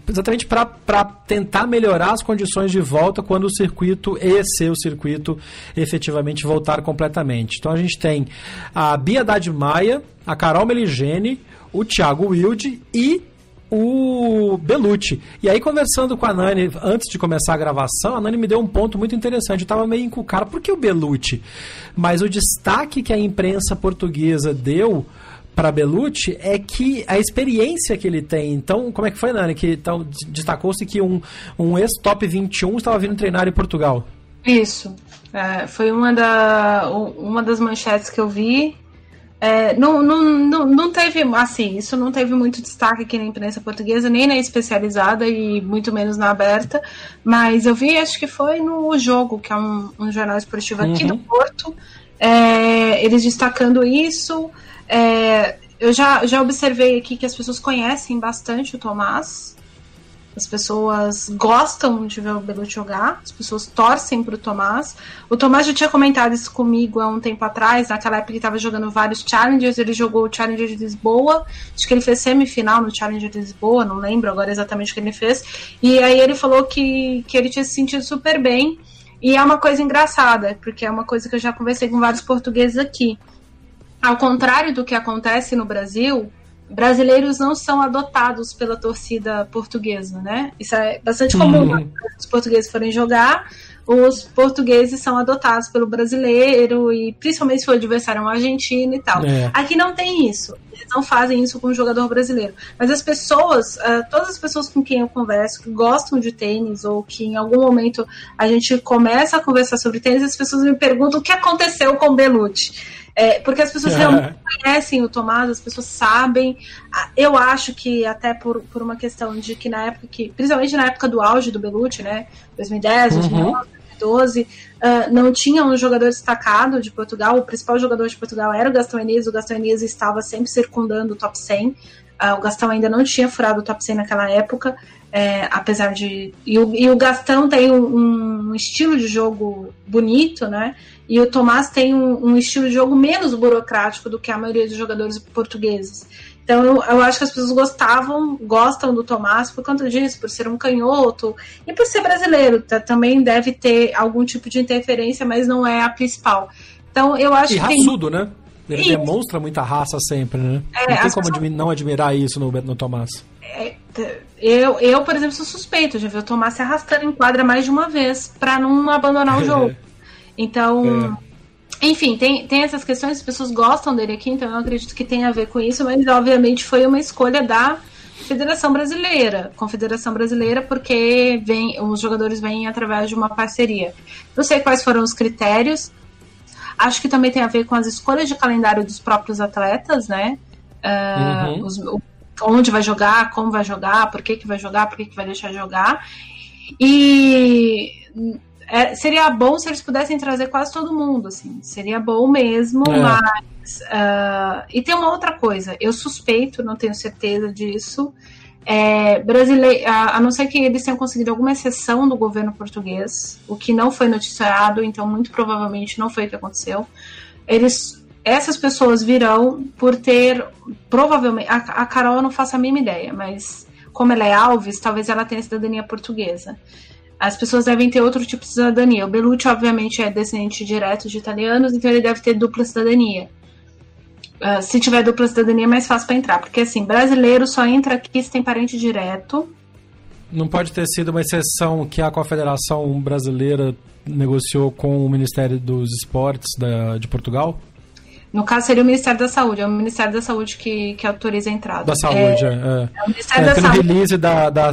exatamente para tentar melhorar as condições de volta quando o circuito, esse o circuito, efetivamente voltar completamente. Então a gente tem a Bia Dade Maia, a Carol Meligene, o Thiago Wilde e o Belucci. E aí, conversando com a Nani antes de começar a gravação, a Nani me deu um ponto muito interessante. Eu estava meio encucado. Por que o Belucci? Mas o destaque que a imprensa portuguesa deu para Belucci é que a experiência que ele tem. Então, como é que foi, Nani? Que então, destacou-se que um, um ex-top 21 estava vindo treinar em Portugal. Isso. É, foi uma, da, uma das manchetes que eu vi. É, não, não, não, não teve, assim, isso não teve muito destaque aqui na imprensa portuguesa, nem na especializada e muito menos na aberta, mas eu vi, acho que foi no Jogo, que é um, um jornal esportivo aqui uhum. do Porto, é, eles destacando isso, é, eu já, já observei aqui que as pessoas conhecem bastante o Tomás. As pessoas gostam de ver o Belucci jogar, as pessoas torcem para o Tomás. O Tomás já tinha comentado isso comigo há um tempo atrás, naquela época ele estava jogando vários Challengers, ele jogou o Challenger de Lisboa, acho que ele fez semifinal no Challenger de Lisboa, não lembro agora exatamente o que ele fez. E aí ele falou que, que ele tinha se sentido super bem. E é uma coisa engraçada, porque é uma coisa que eu já conversei com vários portugueses aqui ao contrário do que acontece no Brasil, brasileiros não são adotados pela torcida portuguesa, né? Isso é bastante comum. Uhum. Os portugueses forem jogar, os portugueses são adotados pelo brasileiro e principalmente se o adversário é um argentino e tal. É. Aqui não tem isso. Eles não fazem isso com o jogador brasileiro. Mas as pessoas, uh, todas as pessoas com quem eu converso, que gostam de tênis ou que em algum momento a gente começa a conversar sobre tênis, as pessoas me perguntam o que aconteceu com o Belucci. É, porque as pessoas realmente conhecem o Tomás, as pessoas sabem. Eu acho que até por, por uma questão de que na época que, principalmente na época do auge do Belucci, né? 2010, 2011, uhum. 2012, uh, não tinha um jogador destacado de Portugal. O principal jogador de Portugal era o Gastão Enes. O Gastão Enes estava sempre circundando o top 100. Uh, ah, o Gastão ainda não tinha furado o top 100 naquela época. É, apesar de. E o, e o Gastão tem um, um, estilo de jogo bonito, né? E o Tomás tem um, um, estilo de jogo menos burocrático do que a maioria dos jogadores portugueses. Então eu, eu, acho que as pessoas gostavam, gostam do Tomás por conta disso, por ser um canhoto e por ser brasileiro. Tá, também deve ter algum tipo de interferência, mas não é a principal. Então eu acho e que. Raçudo, tem... né? Ele isso. demonstra muita raça sempre, né? É, não tem como pessoas... não admirar isso no, no Tomás. É, eu, eu, por exemplo, sou suspeito. Já vi o Tomás se arrastando em quadra mais de uma vez para não abandonar o jogo. Então, é. Enfim, tem, tem essas questões, as pessoas gostam dele aqui, então eu acredito que tem a ver com isso, mas obviamente foi uma escolha da Federação Brasileira, Confederação Brasileira, porque vem, os jogadores vêm através de uma parceria. Não sei quais foram os critérios. Acho que também tem a ver com as escolhas de calendário dos próprios atletas, né? Uh, uhum. os, onde vai jogar, como vai jogar, por que, que vai jogar, por que, que vai deixar jogar. E é, seria bom se eles pudessem trazer quase todo mundo, assim. Seria bom mesmo, é. mas. Uh, e tem uma outra coisa, eu suspeito, não tenho certeza disso. É, brasileiro, a, a, não ser que eles tenham conseguido alguma exceção do governo português, o que não foi noticiado, então muito provavelmente não foi o que aconteceu. Eles essas pessoas virão por ter, provavelmente, a, a Carol eu não faço a mínima ideia, mas como ela é Alves, talvez ela tenha cidadania portuguesa. As pessoas devem ter outro tipo de cidadania. O Belucci, obviamente, é descendente direto de italianos, então ele deve ter dupla cidadania. Uh, se tiver dupla cidadania, é mais fácil para entrar, porque assim, brasileiro só entra aqui se tem parente direto. Não pode ter sido uma exceção que a Confederação Brasileira negociou com o Ministério dos Esportes da, de Portugal? No caso, seria o Ministério da Saúde. É o Ministério da Saúde que, que autoriza a entrada. Da Saúde, é. é. é o Ministério é, da Saúde. Release da, da,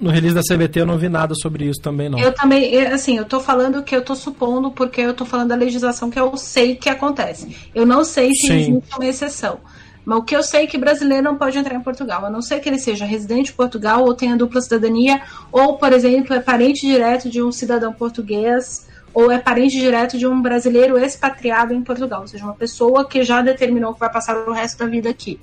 no release da CBT eu não vi nada sobre isso também, não. Eu também, assim, eu tô falando que eu tô supondo, porque eu tô falando da legislação que eu sei que acontece. Eu não sei se Sim. existe uma exceção. Mas o que eu sei é que brasileiro não pode entrar em Portugal, a não ser que ele seja residente em Portugal ou tenha dupla cidadania, ou, por exemplo, é parente direto de um cidadão português ou é parente direto de um brasileiro expatriado em Portugal, ou seja, uma pessoa que já determinou que vai passar o resto da vida aqui.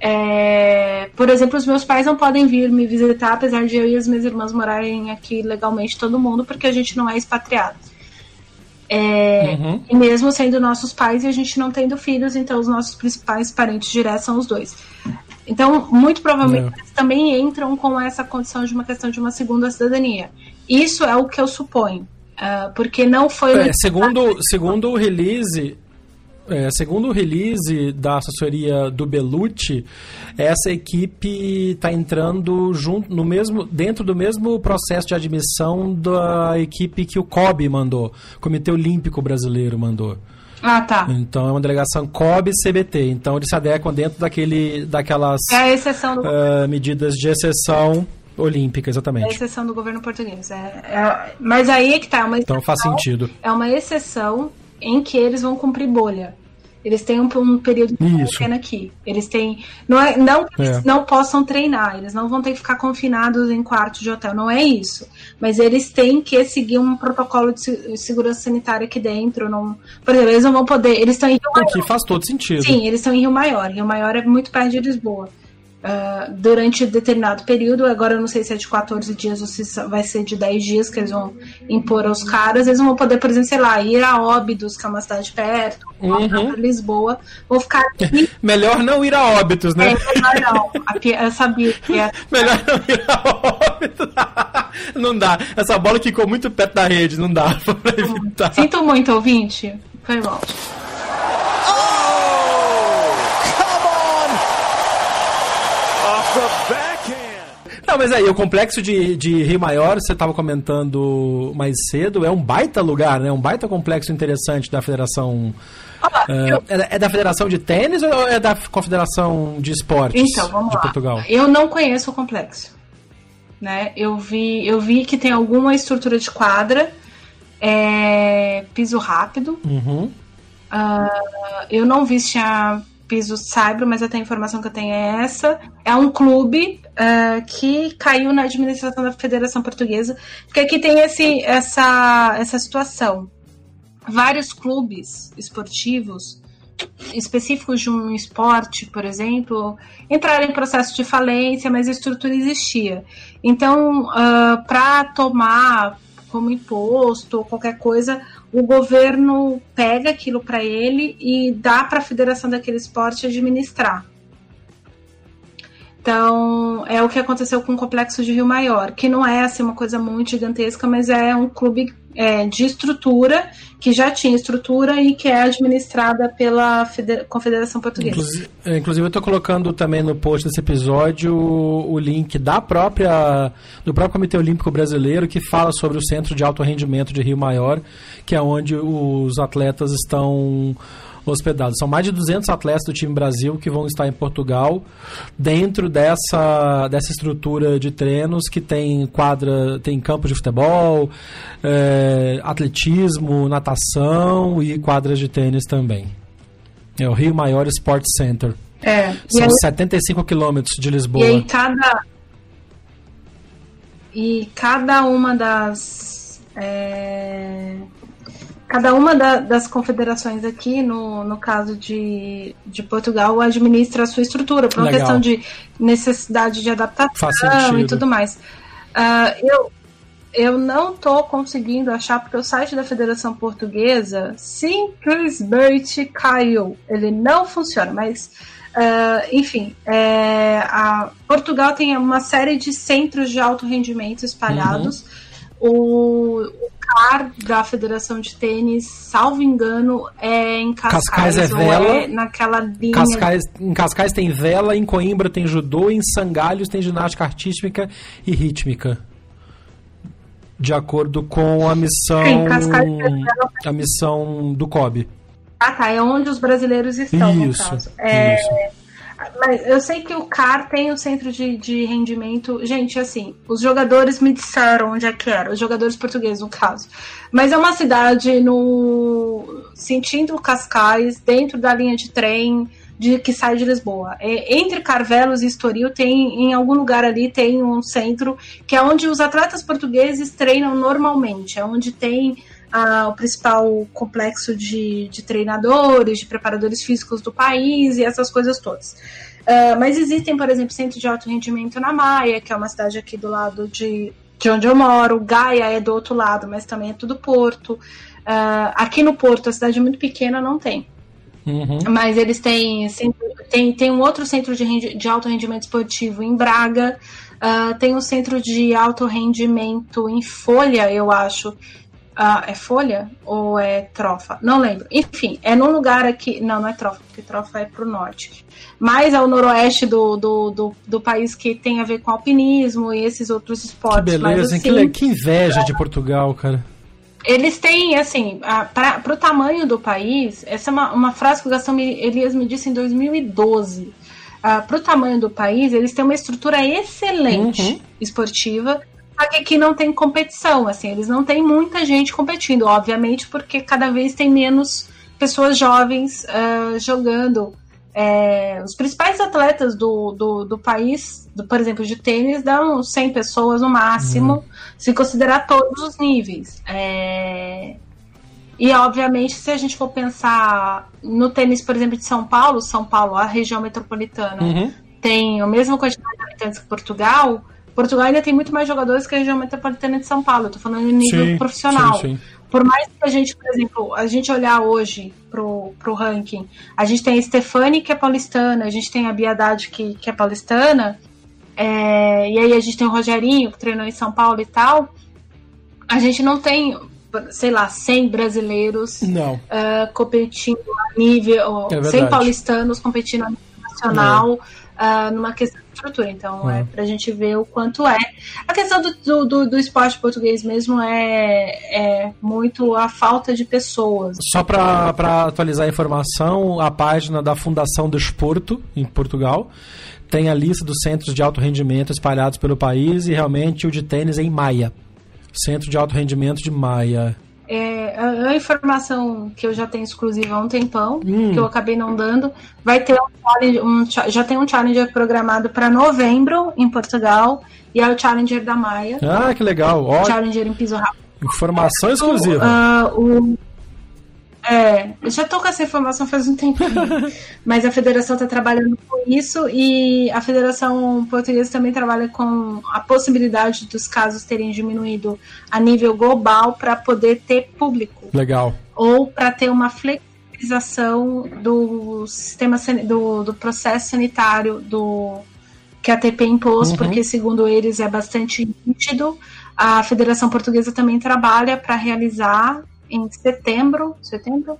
É, por exemplo, os meus pais não podem vir me visitar, apesar de eu e as minhas irmãs morarem aqui legalmente todo mundo, porque a gente não é expatriado. É, uhum. E mesmo sendo nossos pais e a gente não tendo filhos, então os nossos principais parentes diretos são os dois. Então, muito provavelmente, é. eles também entram com essa condição de uma questão de uma segunda cidadania. Isso é o que eu suponho. Uh, porque não foi. É, segundo, segundo o release. É, segundo o release da assessoria do Belucci, essa equipe está entrando junto no mesmo, dentro do mesmo processo de admissão da equipe que o COB mandou, Comitê Olímpico Brasileiro mandou. Ah, tá. Então é uma delegação COB CBT. Então eles se adequam dentro daquele, daquelas é do... uh, medidas de exceção Olímpica, exatamente. É a exceção do governo português. É, é, mas aí é que tá. Uma então faz sentido. É uma exceção em que eles vão cumprir bolha. Eles têm um, um período pequeno aqui. Eles têm. Não, é, não é. não possam treinar, eles não vão ter que ficar confinados em quartos de hotel, não é isso. Mas eles têm que seguir um protocolo de segurança sanitária aqui dentro. Não, por exemplo, eles não vão poder. Eles estão em Rio Maior. faz todo sentido. Sim, eles estão em Rio Maior. Rio Maior é muito perto de Lisboa uh, durante determinado período. Agora eu não sei se é de 14 dias ou se vai ser de 10 dias que eles vão impor aos caras. Eles vão poder, por exemplo, sei lá, ir a Óbidos, que é uma cidade perto, uhum. Lisboa. Vão ficar aqui. melhor não ir a Óbidos, né? É, melhor não. Eu sabia que é. melhor não ir a Óbidos. não dá. Essa bola ficou muito perto da rede, não dá pra evitar. Sinto muito, ouvinte. Foi mal. Não, mas aí, o complexo de, de Rio Maior, você estava comentando mais cedo, é um baita lugar, né? Um baita complexo interessante da Federação. Ah, uh, eu... é, da Federação de Tênis ou é da Confederação de Esportes então, vamos de lá. Portugal? Eu não conheço o complexo. Né? Eu, vi, eu vi que tem alguma estrutura de quadra, é, piso rápido. Uhum. Uh, eu não vi se tinha piso saibro, mas até a informação que eu tenho é essa. É um clube uh, que caiu na administração da Federação Portuguesa, porque aqui tem esse, essa, essa situação. Vários clubes esportivos específicos de um esporte, por exemplo, entraram em processo de falência, mas a estrutura existia. Então, uh, para tomar como imposto ou qualquer coisa, o governo pega aquilo para ele e dá para a federação daquele esporte administrar. Então, é o que aconteceu com o Complexo de Rio Maior, que não é assim uma coisa muito gigantesca, mas é um clube é, de estrutura, que já tinha estrutura e que é administrada pela Confederação Portuguesa. Inclusive, é, inclusive eu estou colocando também no post desse episódio o, o, link da própria do próprio Comitê Olímpico Brasileiro que fala sobre o Centro de Alto Rendimento de Rio Maior, que é onde os atletas estão hospedados. São mais de 200 atletas do time Brasil que vão estar em Portugal, dentro dessa, dessa estrutura de treinos que tem quadra, tem campo de futebol, é, atletismo, natação e quadras de tênis também. É o Rio Maior Sports Center. É, São aí, 75 quilômetros de Lisboa. E cada e cada uma das é, cada uma da, das confederações aqui, no, no caso de, de Portugal, administra a sua estrutura, por uma Legal. questão de necessidade de adaptação e tudo mais. Uh, eu, eu não estou conseguindo achar, porque o site da Federação Portuguesa simplesmente caiu. Ele não funciona, mas. Uh, enfim, é, Portugal tem uma série de centros de alto rendimento espalhados. Uhum. O, o CAR da Federação de Tênis, salvo engano, é em Cascais. Cascais é vela. É naquela linha. Cascais, em Cascais tem vela, em Coimbra tem judô, em Sangalhos tem ginástica artística e rítmica. De acordo com a missão. Sim, Cascais a missão do COB. Ah, tá. É onde os brasileiros estão, isso, no caso. É, isso. Mas eu sei que o CAR tem o centro de, de rendimento. Gente, assim, os jogadores me disseram onde é que era, os jogadores portugueses, no caso. Mas é uma cidade no. sentindo Cascais, dentro da linha de trem de que sai de Lisboa. É, entre Carvelos e Estoril tem, em algum lugar ali, tem um centro que é onde os atletas portugueses treinam normalmente, é onde tem o principal complexo de, de treinadores, de preparadores físicos do país e essas coisas todas. Uh, mas existem, por exemplo, centros de alto rendimento na Maia, que é uma cidade aqui do lado de, de onde eu moro. Gaia é do outro lado, mas também é tudo Porto. Uh, aqui no Porto, a cidade é muito pequena, não tem. Uhum. Mas eles têm, tem, tem um outro centro de, de alto rendimento esportivo em Braga. Uh, tem um centro de alto rendimento em Folha, eu acho, ah, é folha ou é trofa? Não lembro. Enfim, é num lugar aqui. Não, não é trofa, porque trofa é pro norte. Mas é o noroeste do, do, do, do país que tem a ver com alpinismo e esses outros esportes. Que beleza, Mas, assim, que, inveja de Portugal, cara. Eles têm, assim, para o tamanho do país, essa é uma, uma frase que o Gastão Elias me disse em 2012. Uh, para o tamanho do país, eles têm uma estrutura excelente uhum. esportiva só que aqui não tem competição, assim, eles não têm muita gente competindo, obviamente, porque cada vez tem menos pessoas jovens uh, jogando. É, os principais atletas do, do, do país, do, por exemplo, de tênis, dão 100 pessoas no máximo, uhum. se considerar todos os níveis. É, e, obviamente, se a gente for pensar no tênis, por exemplo, de São Paulo, São Paulo, a região metropolitana, uhum. tem a mesma quantidade de habitantes que Portugal, Portugal ainda tem muito mais jogadores que a região metropolitana de São Paulo. Eu tô falando em nível sim, profissional. Sim, sim. Por mais que a gente, por exemplo, a gente olhar hoje pro, pro ranking, a gente tem a Stefani, que é paulistana, a gente tem a Biadade, que, que é paulistana, é, e aí a gente tem o Rogerinho, que treinou em São Paulo e tal. A gente não tem, sei lá, 100 brasileiros uh, competindo a nível, é 100 paulistanos competindo a nível nacional. Uh, numa questão estrutura. Então, é, é para a gente ver o quanto é. A questão do, do, do esporte português mesmo é, é muito a falta de pessoas. Só para atualizar a informação, a página da Fundação do Esporto, em Portugal, tem a lista dos centros de alto rendimento espalhados pelo país e realmente o de tênis é em Maia. Centro de alto rendimento de Maia. É, a, informação que eu já tenho exclusiva há um tempão, hum. que eu acabei não dando, vai ter um challenge, um, já tem um Challenger programado para novembro em Portugal, e é o Challenger da Maia. Ah, que legal. Ó, Challenger em piso rápido. Informação exclusiva. Uh, o, é, eu já tô com essa informação faz um tempo, mas a federação está trabalhando com isso e a federação portuguesa também trabalha com a possibilidade dos casos terem diminuído a nível global para poder ter público. Legal. Ou para ter uma flexibilização do sistema do, do processo sanitário do que a ATP impôs, uhum. porque segundo eles é bastante nítido. A Federação Portuguesa também trabalha para realizar em setembro, setembro,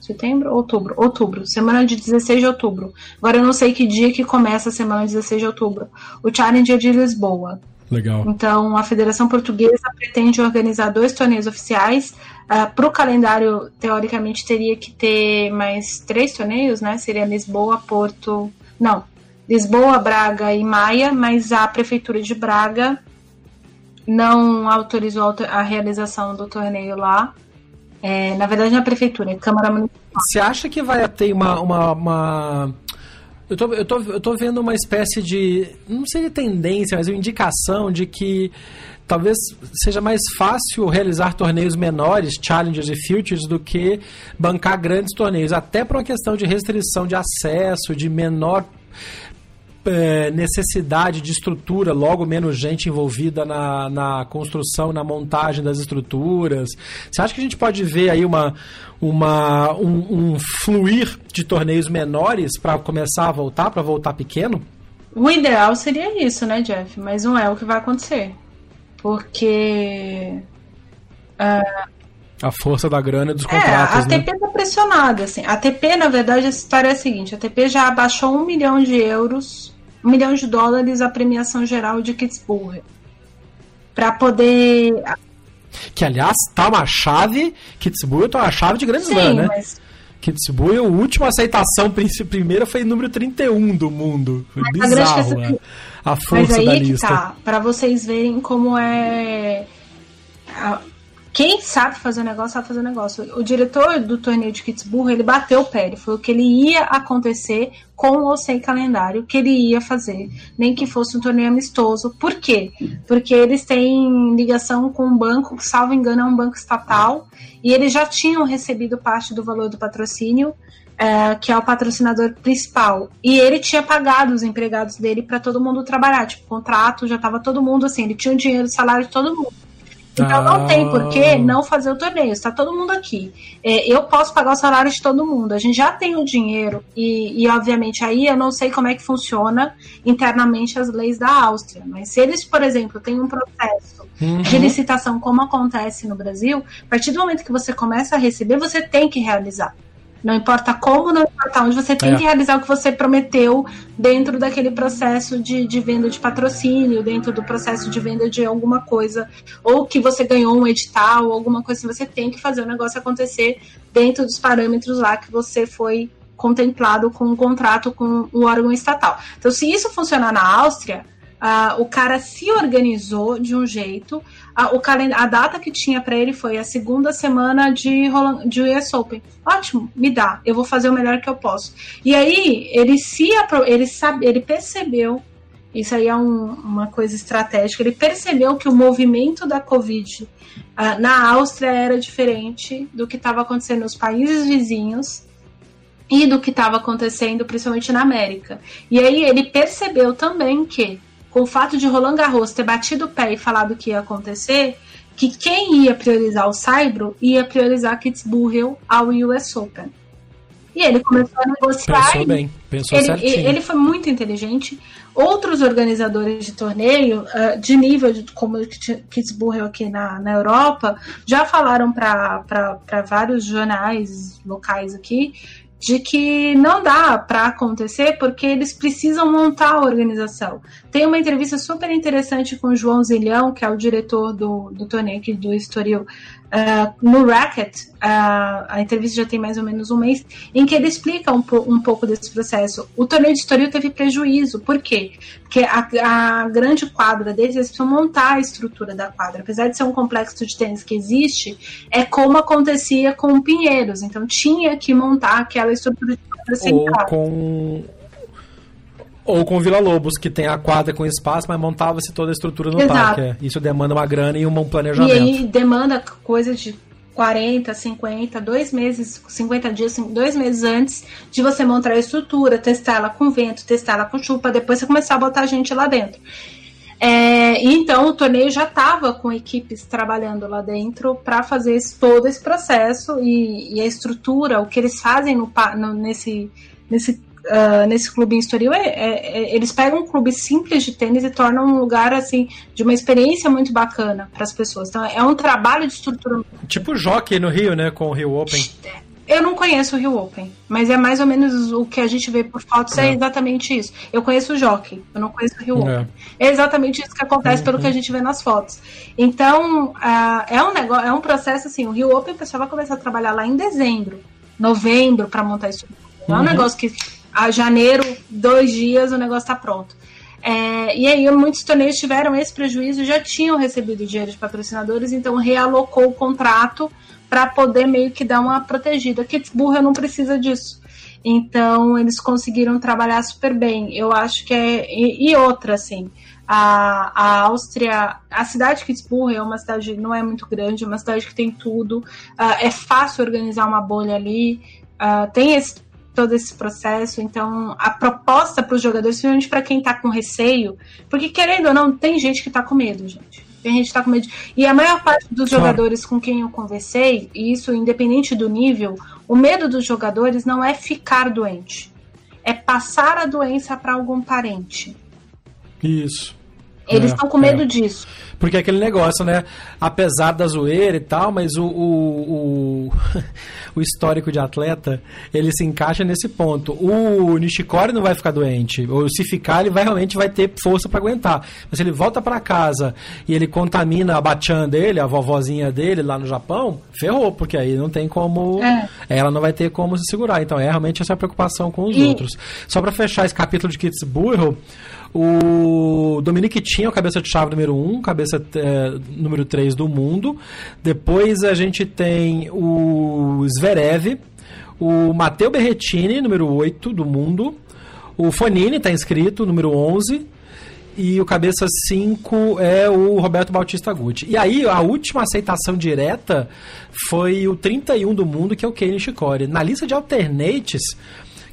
setembro, outubro, outubro, semana de 16 de outubro. Agora eu não sei que dia que começa a semana de 16 de outubro. O Challenge de Lisboa. Legal. Então a Federação Portuguesa pretende organizar dois torneios oficiais. Uh, ah, Para o calendário, teoricamente, teria que ter mais três torneios, né? Seria Lisboa, Porto. Não, Lisboa, Braga e Maia, mas a Prefeitura de Braga não autorizou a realização do torneio lá. É, na verdade, na prefeitura, Câmara Municipal. Você acha que vai ter uma. uma, uma... Eu, tô, eu, tô, eu tô vendo uma espécie de. Não seria tendência, mas uma indicação de que talvez seja mais fácil realizar torneios menores, challengers e futures, do que bancar grandes torneios, até por uma questão de restrição de acesso, de menor é, necessidade de estrutura, logo menos gente envolvida na, na construção, na montagem das estruturas. Você acha que a gente pode ver aí uma, uma, um, um fluir de torneios menores para começar a voltar, para voltar pequeno? O ideal seria isso, né, Jeff? Mas não é o que vai acontecer. Porque. Uh, a força da grana dos contratos. É, a ATP está né? pressionada. Assim. A ATP, na verdade, a história é a seguinte: a ATP já abaixou um milhão de euros, um milhão de dólares a premiação geral de Kitzbühel. Para poder. Que, aliás, tá uma chave. Kitzbühel tá uma chave de grande Slam, né? Mas... Kitzbühel, a última aceitação primeira foi número 31 do mundo. Foi mas bizarro a, a força mas aí da lista. Que tá, para vocês verem como é quem sabe fazer negócio, sabe fazer negócio. O diretor do torneio de Kitzbühel, ele bateu o pé, ele falou que ele ia acontecer com ou sem calendário, que ele ia fazer, nem que fosse um torneio amistoso. Por quê? Porque eles têm ligação com um banco, que, salvo engano, é um banco estatal, e eles já tinham recebido parte do valor do patrocínio, é, que é o patrocinador principal. E ele tinha pagado os empregados dele para todo mundo trabalhar, tipo, contrato, já estava todo mundo assim, ele tinha o dinheiro, o salário de todo mundo. Então não tem por que ah. não fazer o torneio. Está todo mundo aqui. É, eu posso pagar o salário de todo mundo. A gente já tem o dinheiro e, e, obviamente, aí eu não sei como é que funciona internamente as leis da Áustria. Mas se eles, por exemplo, têm um processo uhum. de licitação como acontece no Brasil, a partir do momento que você começa a receber, você tem que realizar. Não importa como, não importa onde, você tem é. que realizar o que você prometeu dentro daquele processo de, de venda de patrocínio, dentro do processo de venda de alguma coisa, ou que você ganhou um edital, ou alguma coisa assim, você tem que fazer o negócio acontecer dentro dos parâmetros lá que você foi contemplado com um contrato com o órgão estatal. Então, se isso funcionar na Áustria, Uh, o cara se organizou de um jeito. Uh, o a data que tinha para ele foi a segunda semana de, Roland, de US Open. Ótimo, me dá. Eu vou fazer o melhor que eu posso. E aí ele se ele sabe, ele percebeu. Isso aí é um, uma coisa estratégica. Ele percebeu que o movimento da Covid uh, na Áustria era diferente do que estava acontecendo nos países vizinhos e do que estava acontecendo principalmente na América. E aí ele percebeu também que com o fato de Roland Garros ter batido o pé e falado que ia acontecer, que quem ia priorizar o Saibro ia priorizar Kitzbühel ao US Open. E ele começou a negociar. Pensou bem, pensou ele, certinho. Ele foi muito inteligente. Outros organizadores de torneio, uh, de nível de, como Kitzbühel aqui na, na Europa, já falaram para vários jornais locais aqui de que não dá para acontecer porque eles precisam montar a organização. Tem uma entrevista super interessante com o João Zilhão, que é o diretor do, do aqui do Estoril, Uh, no Racket, uh, a entrevista já tem mais ou menos um mês, em que ele explica um, po um pouco desse processo. O torneio de Estoril teve prejuízo, por quê? Porque a, a, grande quadra deles, eles precisam montar a estrutura da quadra. Apesar de ser um complexo de tênis que existe, é como acontecia com Pinheiros. Então tinha que montar aquela estrutura de quadra central. Ou com ou com Vila Lobos, que tem a quadra com espaço, mas montava-se toda a estrutura no Exato. parque. É. Isso demanda uma grana e um planejamento. E aí demanda coisa de 40, 50, dois meses, 50 dias, dois meses antes de você montar a estrutura, testar ela com vento, testar ela com chuva, depois você começar a botar gente lá dentro. É, então o torneio já estava com equipes trabalhando lá dentro para fazer esse, todo esse processo e, e, a estrutura, o que eles fazem no, no, nesse, nesse uh, nesse clube em Estoril, é, é, é, eles pegam um clube simples de tênis e tornam um lugar assim de uma experiência muito bacana para as pessoas. Então é um trabalho de estrutura. Tipo jockey no Rio, né, com o Rio Open. Eu não conheço o Rio Open, mas é mais ou menos o que a gente vê por fotos é, é exatamente isso. Eu conheço o Jockey, eu não conheço o Rio é. Open. É exatamente isso que acontece uhum. pelo que a gente vê nas fotos. Então, uh, é um negócio, é um processo assim, o Rio Open o pessoal vai começar a trabalhar lá em dezembro, novembro para montar isso. Não é um uhum. negócio que a janeiro, dois dias, o negócio está pronto. É, e aí muitos torneios tiveram esse prejuízo, já tinham recebido dinheiro de patrocinadores, então realocou o contrato para poder meio que dar uma protegida. Kitzbühel não precisa disso. Então eles conseguiram trabalhar super bem. Eu acho que é e, e outra assim. A, a Áustria, a cidade de Kitzbühel é uma cidade não é muito grande, é uma cidade que tem tudo. Uh, é fácil organizar uma bolha ali. Uh, tem esse todo esse processo. Então, a proposta para os jogadores, principalmente para quem está com receio, porque querendo ou não, tem gente que está com medo, gente. Tem gente que tá com medo. E a maior parte dos claro. jogadores com quem eu conversei, e isso independente do nível, o medo dos jogadores não é ficar doente, é passar a doença para algum parente. Isso. Eles estão é, com medo é. disso. Porque é aquele negócio, né? Apesar da zoeira e tal, mas o, o, o, o, histórico de atleta, ele se encaixa nesse ponto. O Nishikori não vai ficar doente. Ou se ficar, ele vai, realmente vai ter força para aguentar. Mas se ele volta para casa e ele contamina a bachan dele, a vovozinha dele lá no Japão, ferrou, porque aí não tem como. É. Ela não vai ter como se segurar. Então é realmente essa preocupação com os e... outros. Só para fechar esse capítulo de Kitzbühel, o Dominic tinha o cabeça de chave número 1, um, cabeça é, número 3 do mundo. Depois a gente tem o Zverev, o Matteo Berrettini, número 8 do mundo. O Fonini está inscrito, número 11 e o cabeça 5 é o Roberto Bautista Gucci. E aí, a última aceitação direta foi o 31 do mundo, que é o Kenny Shikori. Na lista de alternates,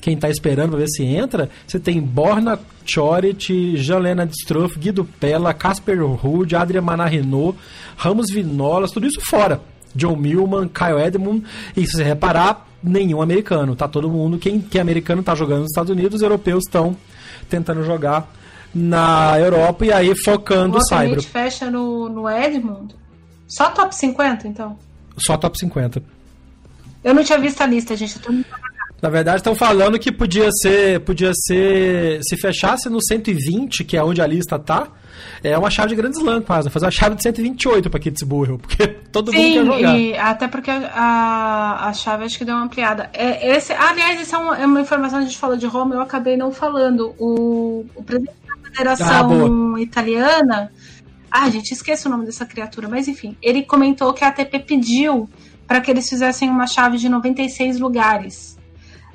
quem está esperando para ver se entra, você tem Borna Chorit, Jean Struff, Guido Pella, Casper Ruud, Adrian Manarino, Ramos Vinolas, tudo isso fora. John Millman, Kyle Edmund, e se você reparar, nenhum americano. Tá todo mundo, quem, quem é americano está jogando nos Estados Unidos, os europeus estão tentando jogar na Europa e aí focando o Cyber. fecha no, no Edmund? Só top 50, então? Só top 50. Eu não tinha visto a lista, gente. Eu tô muito na verdade, estão falando que podia ser, podia ser, se fechasse no 120, que é onde a lista tá, é uma chave de grande slam quase, fazer uma chave de 128 para Kitzbühel, porque todo Sim, mundo quer jogar. E até porque a, a chave acho que deu uma ampliada. É, esse, aliás, essa é uma, é uma informação que a gente falou de Roma, eu acabei não falando. O, o presidente da Federação ah, Italiana, ah, gente, esqueço o nome dessa criatura, mas enfim, ele comentou que a ATP pediu para que eles fizessem uma chave de 96 lugares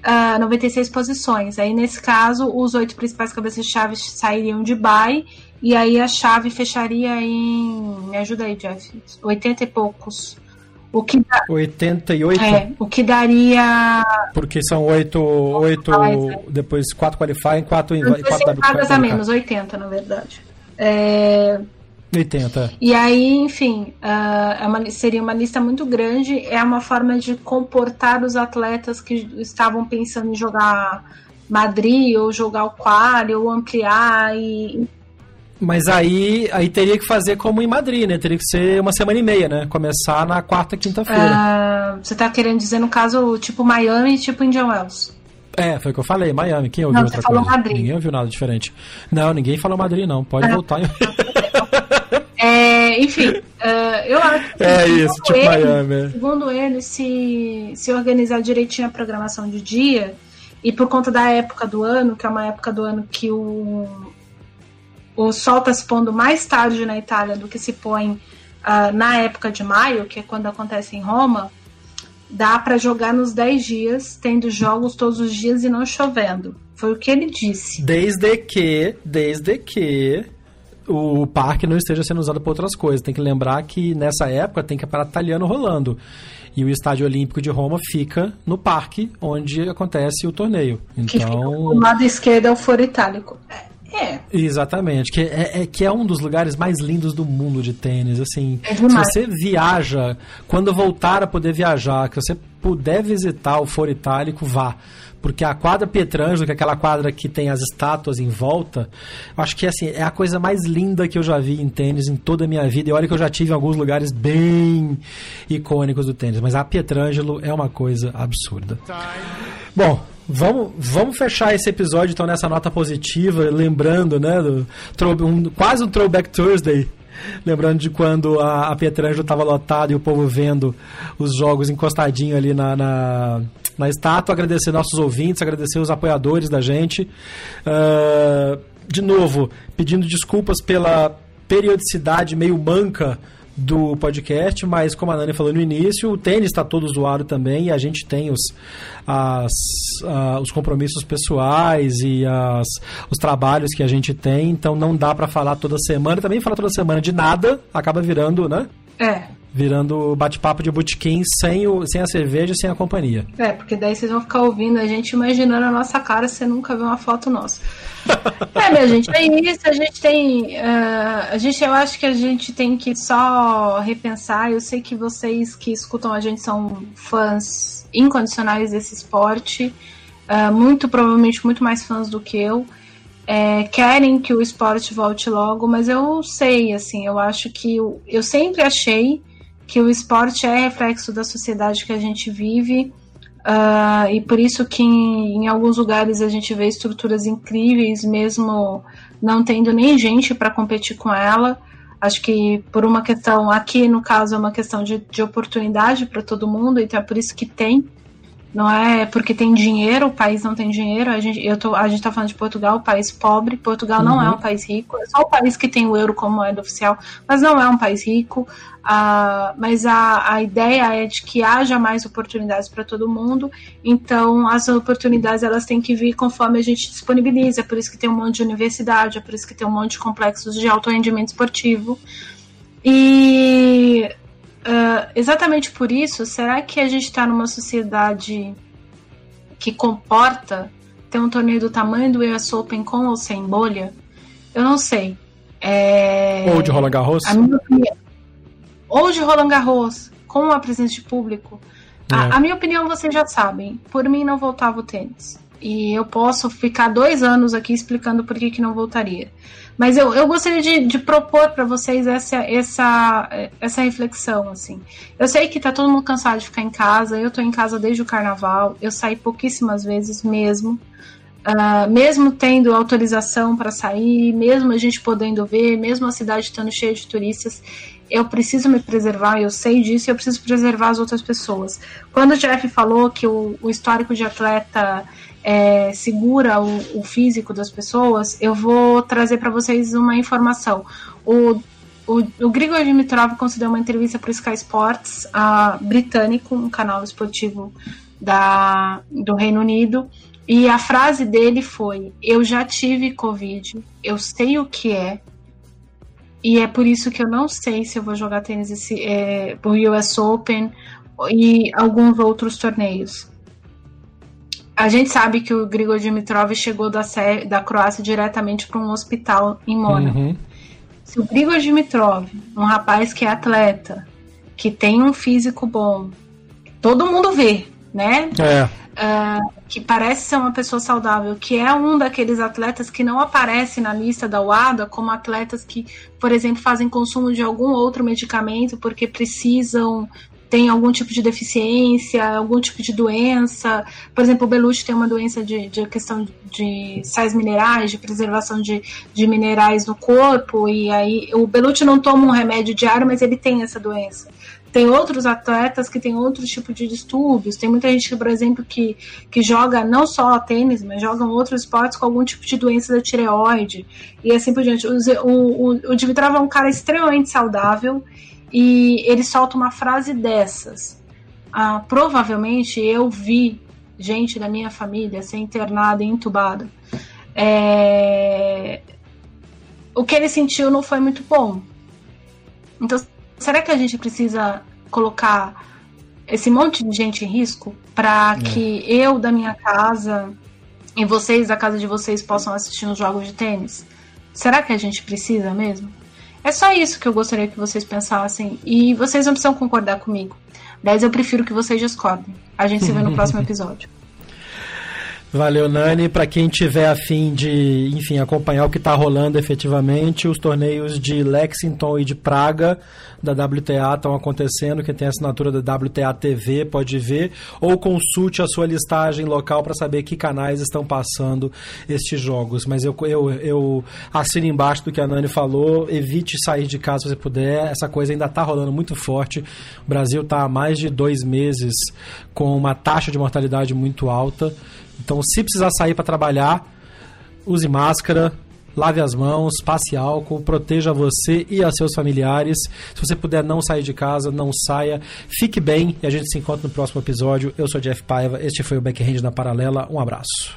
uh, 96 posições. Aí, nesse caso, os oito principais cabeças-chave sairiam de bye, e aí a chave fecharia em. Me ajuda aí, Jeff. 80 e poucos. O que dá... 88? É, o que daria. Porque são 8. 8 depois 4 qualifying, 4 em 4 vagas a menos, 80 na verdade. É, 80. E aí, enfim, uh, é uma, seria uma lista muito grande. É uma forma de comportar os atletas que estavam pensando em jogar Madrid, ou jogar o Quali, ou ampliar. E... Mas aí, aí teria que fazer como em Madrid, né? Teria que ser uma semana e meia, né? Começar na quarta, quinta-feira. Uh, você tá querendo dizer, no caso, tipo Miami e tipo Indian Wells? É, foi o que eu falei, Miami. Quem ouviu não, outra coisa? Madrid. Ninguém ouviu nada diferente. Não, ninguém falou Madrid, não. Pode voltar. É, enfim, Uh, eu acho que, é isso, tipo ele, Miami. Segundo ele, se, se organizar direitinho a programação de dia, e por conta da época do ano, que é uma época do ano que o, o sol está se pondo mais tarde na Itália do que se põe uh, na época de maio, que é quando acontece em Roma, dá para jogar nos 10 dias, tendo jogos todos os dias e não chovendo. Foi o que ele disse. Desde que, desde que o parque não esteja sendo usado para outras coisas. Tem que lembrar que nessa época tem campeonato italiano rolando. E o Estádio Olímpico de Roma fica no parque onde acontece o torneio. Então, o lado esquerdo é o Foro Itálico. É. Exatamente, que é, é, que é um dos lugares mais lindos do mundo de tênis. Assim, é se você viaja, quando voltar a poder viajar, que você puder visitar o Foro Itálico, vá. Porque a quadra Pietrangelo, que é aquela quadra que tem as estátuas em volta, acho que assim, é a coisa mais linda que eu já vi em tênis em toda a minha vida. E olha que eu já tive em alguns lugares bem icônicos do tênis. Mas a Pietrangelo é uma coisa absurda. Bom, Vamos, vamos fechar esse episódio então nessa nota positiva, lembrando, né, do, um, quase um Throwback Thursday. Lembrando de quando a, a estava lotada e o povo vendo os jogos encostadinho ali na, na, na estátua. Agradecer nossos ouvintes, agradecer os apoiadores da gente. Uh, de novo, pedindo desculpas pela periodicidade meio manca do podcast, mas como a Nani falou no início, o tênis está todo zoado também e a gente tem os, as, uh, os compromissos pessoais e as, os trabalhos que a gente tem, então não dá para falar toda semana. Também falar toda semana de nada acaba virando, né? É. Virando bate-papo de botequim sem, o, sem a cerveja e sem a companhia. É, porque daí vocês vão ficar ouvindo a gente imaginando a nossa cara você nunca viu uma foto nossa. é, minha gente, é isso. A gente tem. Uh, a gente, eu acho que a gente tem que só repensar. Eu sei que vocês que escutam a gente são fãs incondicionais desse esporte. Uh, muito provavelmente muito mais fãs do que eu. É, querem que o esporte volte logo, mas eu sei, assim, eu acho que eu, eu sempre achei que o esporte é reflexo da sociedade que a gente vive Uh, e por isso que em, em, alguns lugares a gente vê estruturas incríveis, mesmo não tendo nem gente para competir com ela. Acho que por uma questão, aqui no caso, é uma questão de, de oportunidade para todo mundo, então é por isso que tem. Não é porque tem dinheiro, o país não tem dinheiro. A gente, eu tô, a gente está falando de Portugal, país pobre. Portugal uhum. não é um país rico, é só o país que tem o euro como moeda oficial, mas não é um país rico. Uh, mas a, a ideia é de que haja mais oportunidades para todo mundo. Então, as oportunidades elas têm que vir conforme a gente disponibiliza. É por isso que tem um monte de universidade, é por isso que tem um monte de complexos de alto rendimento esportivo. E Uh, exatamente por isso, será que a gente está numa sociedade que comporta ter um torneio do tamanho do US Open com ou sem bolha? Eu não sei. É... Ou de Roland Garros? Ou de Roland Garros, com a presença de público. É. A, a, minha opinião vocês já sabem. Por mim não voltava o tênis. E eu posso ficar dois anos aqui explicando por que, que não voltaria. Mas eu, eu gostaria de, de propor para vocês essa, essa, essa reflexão, assim. Eu sei que tá todo mundo cansado de ficar em casa, eu tô em casa desde o carnaval, eu saí pouquíssimas vezes mesmo. Uh, mesmo tendo autorização para sair, mesmo a gente podendo ver, mesmo a cidade estando cheia de turistas, eu preciso me preservar, eu sei disso, e eu preciso preservar as outras pessoas. Quando o Jeff falou que o, o histórico de atleta é, segura o, o, físico das pessoas, eu vou trazer para vocês uma informação. O, o, o Grigor Dimitrov concedeu uma entrevista para o Sky Sports britânico, um canal esportivo da, do Reino Unido, e a frase dele foi: Eu já tive Covid, eu sei o que é, e é por isso que eu não sei se eu vou jogar tênis esse, é, o US Open e alguns outros torneios. A gente sabe que o Grigor Dimitrov chegou da, da Croácia diretamente para um hospital em Mônaco. Uhum. Se o Grigor Dimitrov, um rapaz que é atleta, que tem um físico bom, todo mundo vê, né? É. Uh, que parece ser uma pessoa saudável, que é um daqueles atletas que não aparece na lista da UADA como atletas que, por exemplo, fazem consumo de algum outro medicamento porque precisam tem algum tipo de deficiência, algum tipo de doença. Por exemplo, o Belushi tem uma doença de, de questão de sais minerais, de preservação de, de minerais no corpo, e aí o Belushi não toma um remédio diário, mas ele tem essa doença. Tem outros atletas que têm outro tipo de distúrbios. Tem muita gente, por exemplo, que, que joga não só tênis, mas jogam outros esportes com algum tipo de doença da tireoide. E assim por diante. O, o, o Dimitrov é um cara extremamente saudável e ele solta uma frase dessas. Ah, provavelmente eu vi gente da minha família ser internada e entubada. É... O que ele sentiu não foi muito bom. Então, será que a gente precisa colocar esse monte de gente em risco para é. que eu da minha casa e vocês da casa de vocês possam assistir uns jogos de tênis? Será que a gente precisa mesmo? É só isso que eu gostaria que vocês pensassem. E vocês não precisam concordar comigo. Aliás, eu prefiro que vocês discordem. A gente se vê no próximo episódio. Valeu, Nani. Para quem tiver afim de, enfim, acompanhar o que está rolando efetivamente, os torneios de Lexington e de Praga da WTA estão acontecendo. Quem tem assinatura da WTA TV pode ver, ou consulte a sua listagem local para saber que canais estão passando estes jogos. Mas eu, eu, eu assino embaixo do que a Nani falou. Evite sair de casa se você puder. Essa coisa ainda está rolando muito forte. O Brasil está há mais de dois meses com uma taxa de mortalidade muito alta. Então, se precisar sair para trabalhar, use máscara, lave as mãos, passe álcool, proteja você e a seus familiares. Se você puder não sair de casa, não saia. Fique bem e a gente se encontra no próximo episódio. Eu sou Jeff Paiva, este foi o Backhand na Paralela. Um abraço.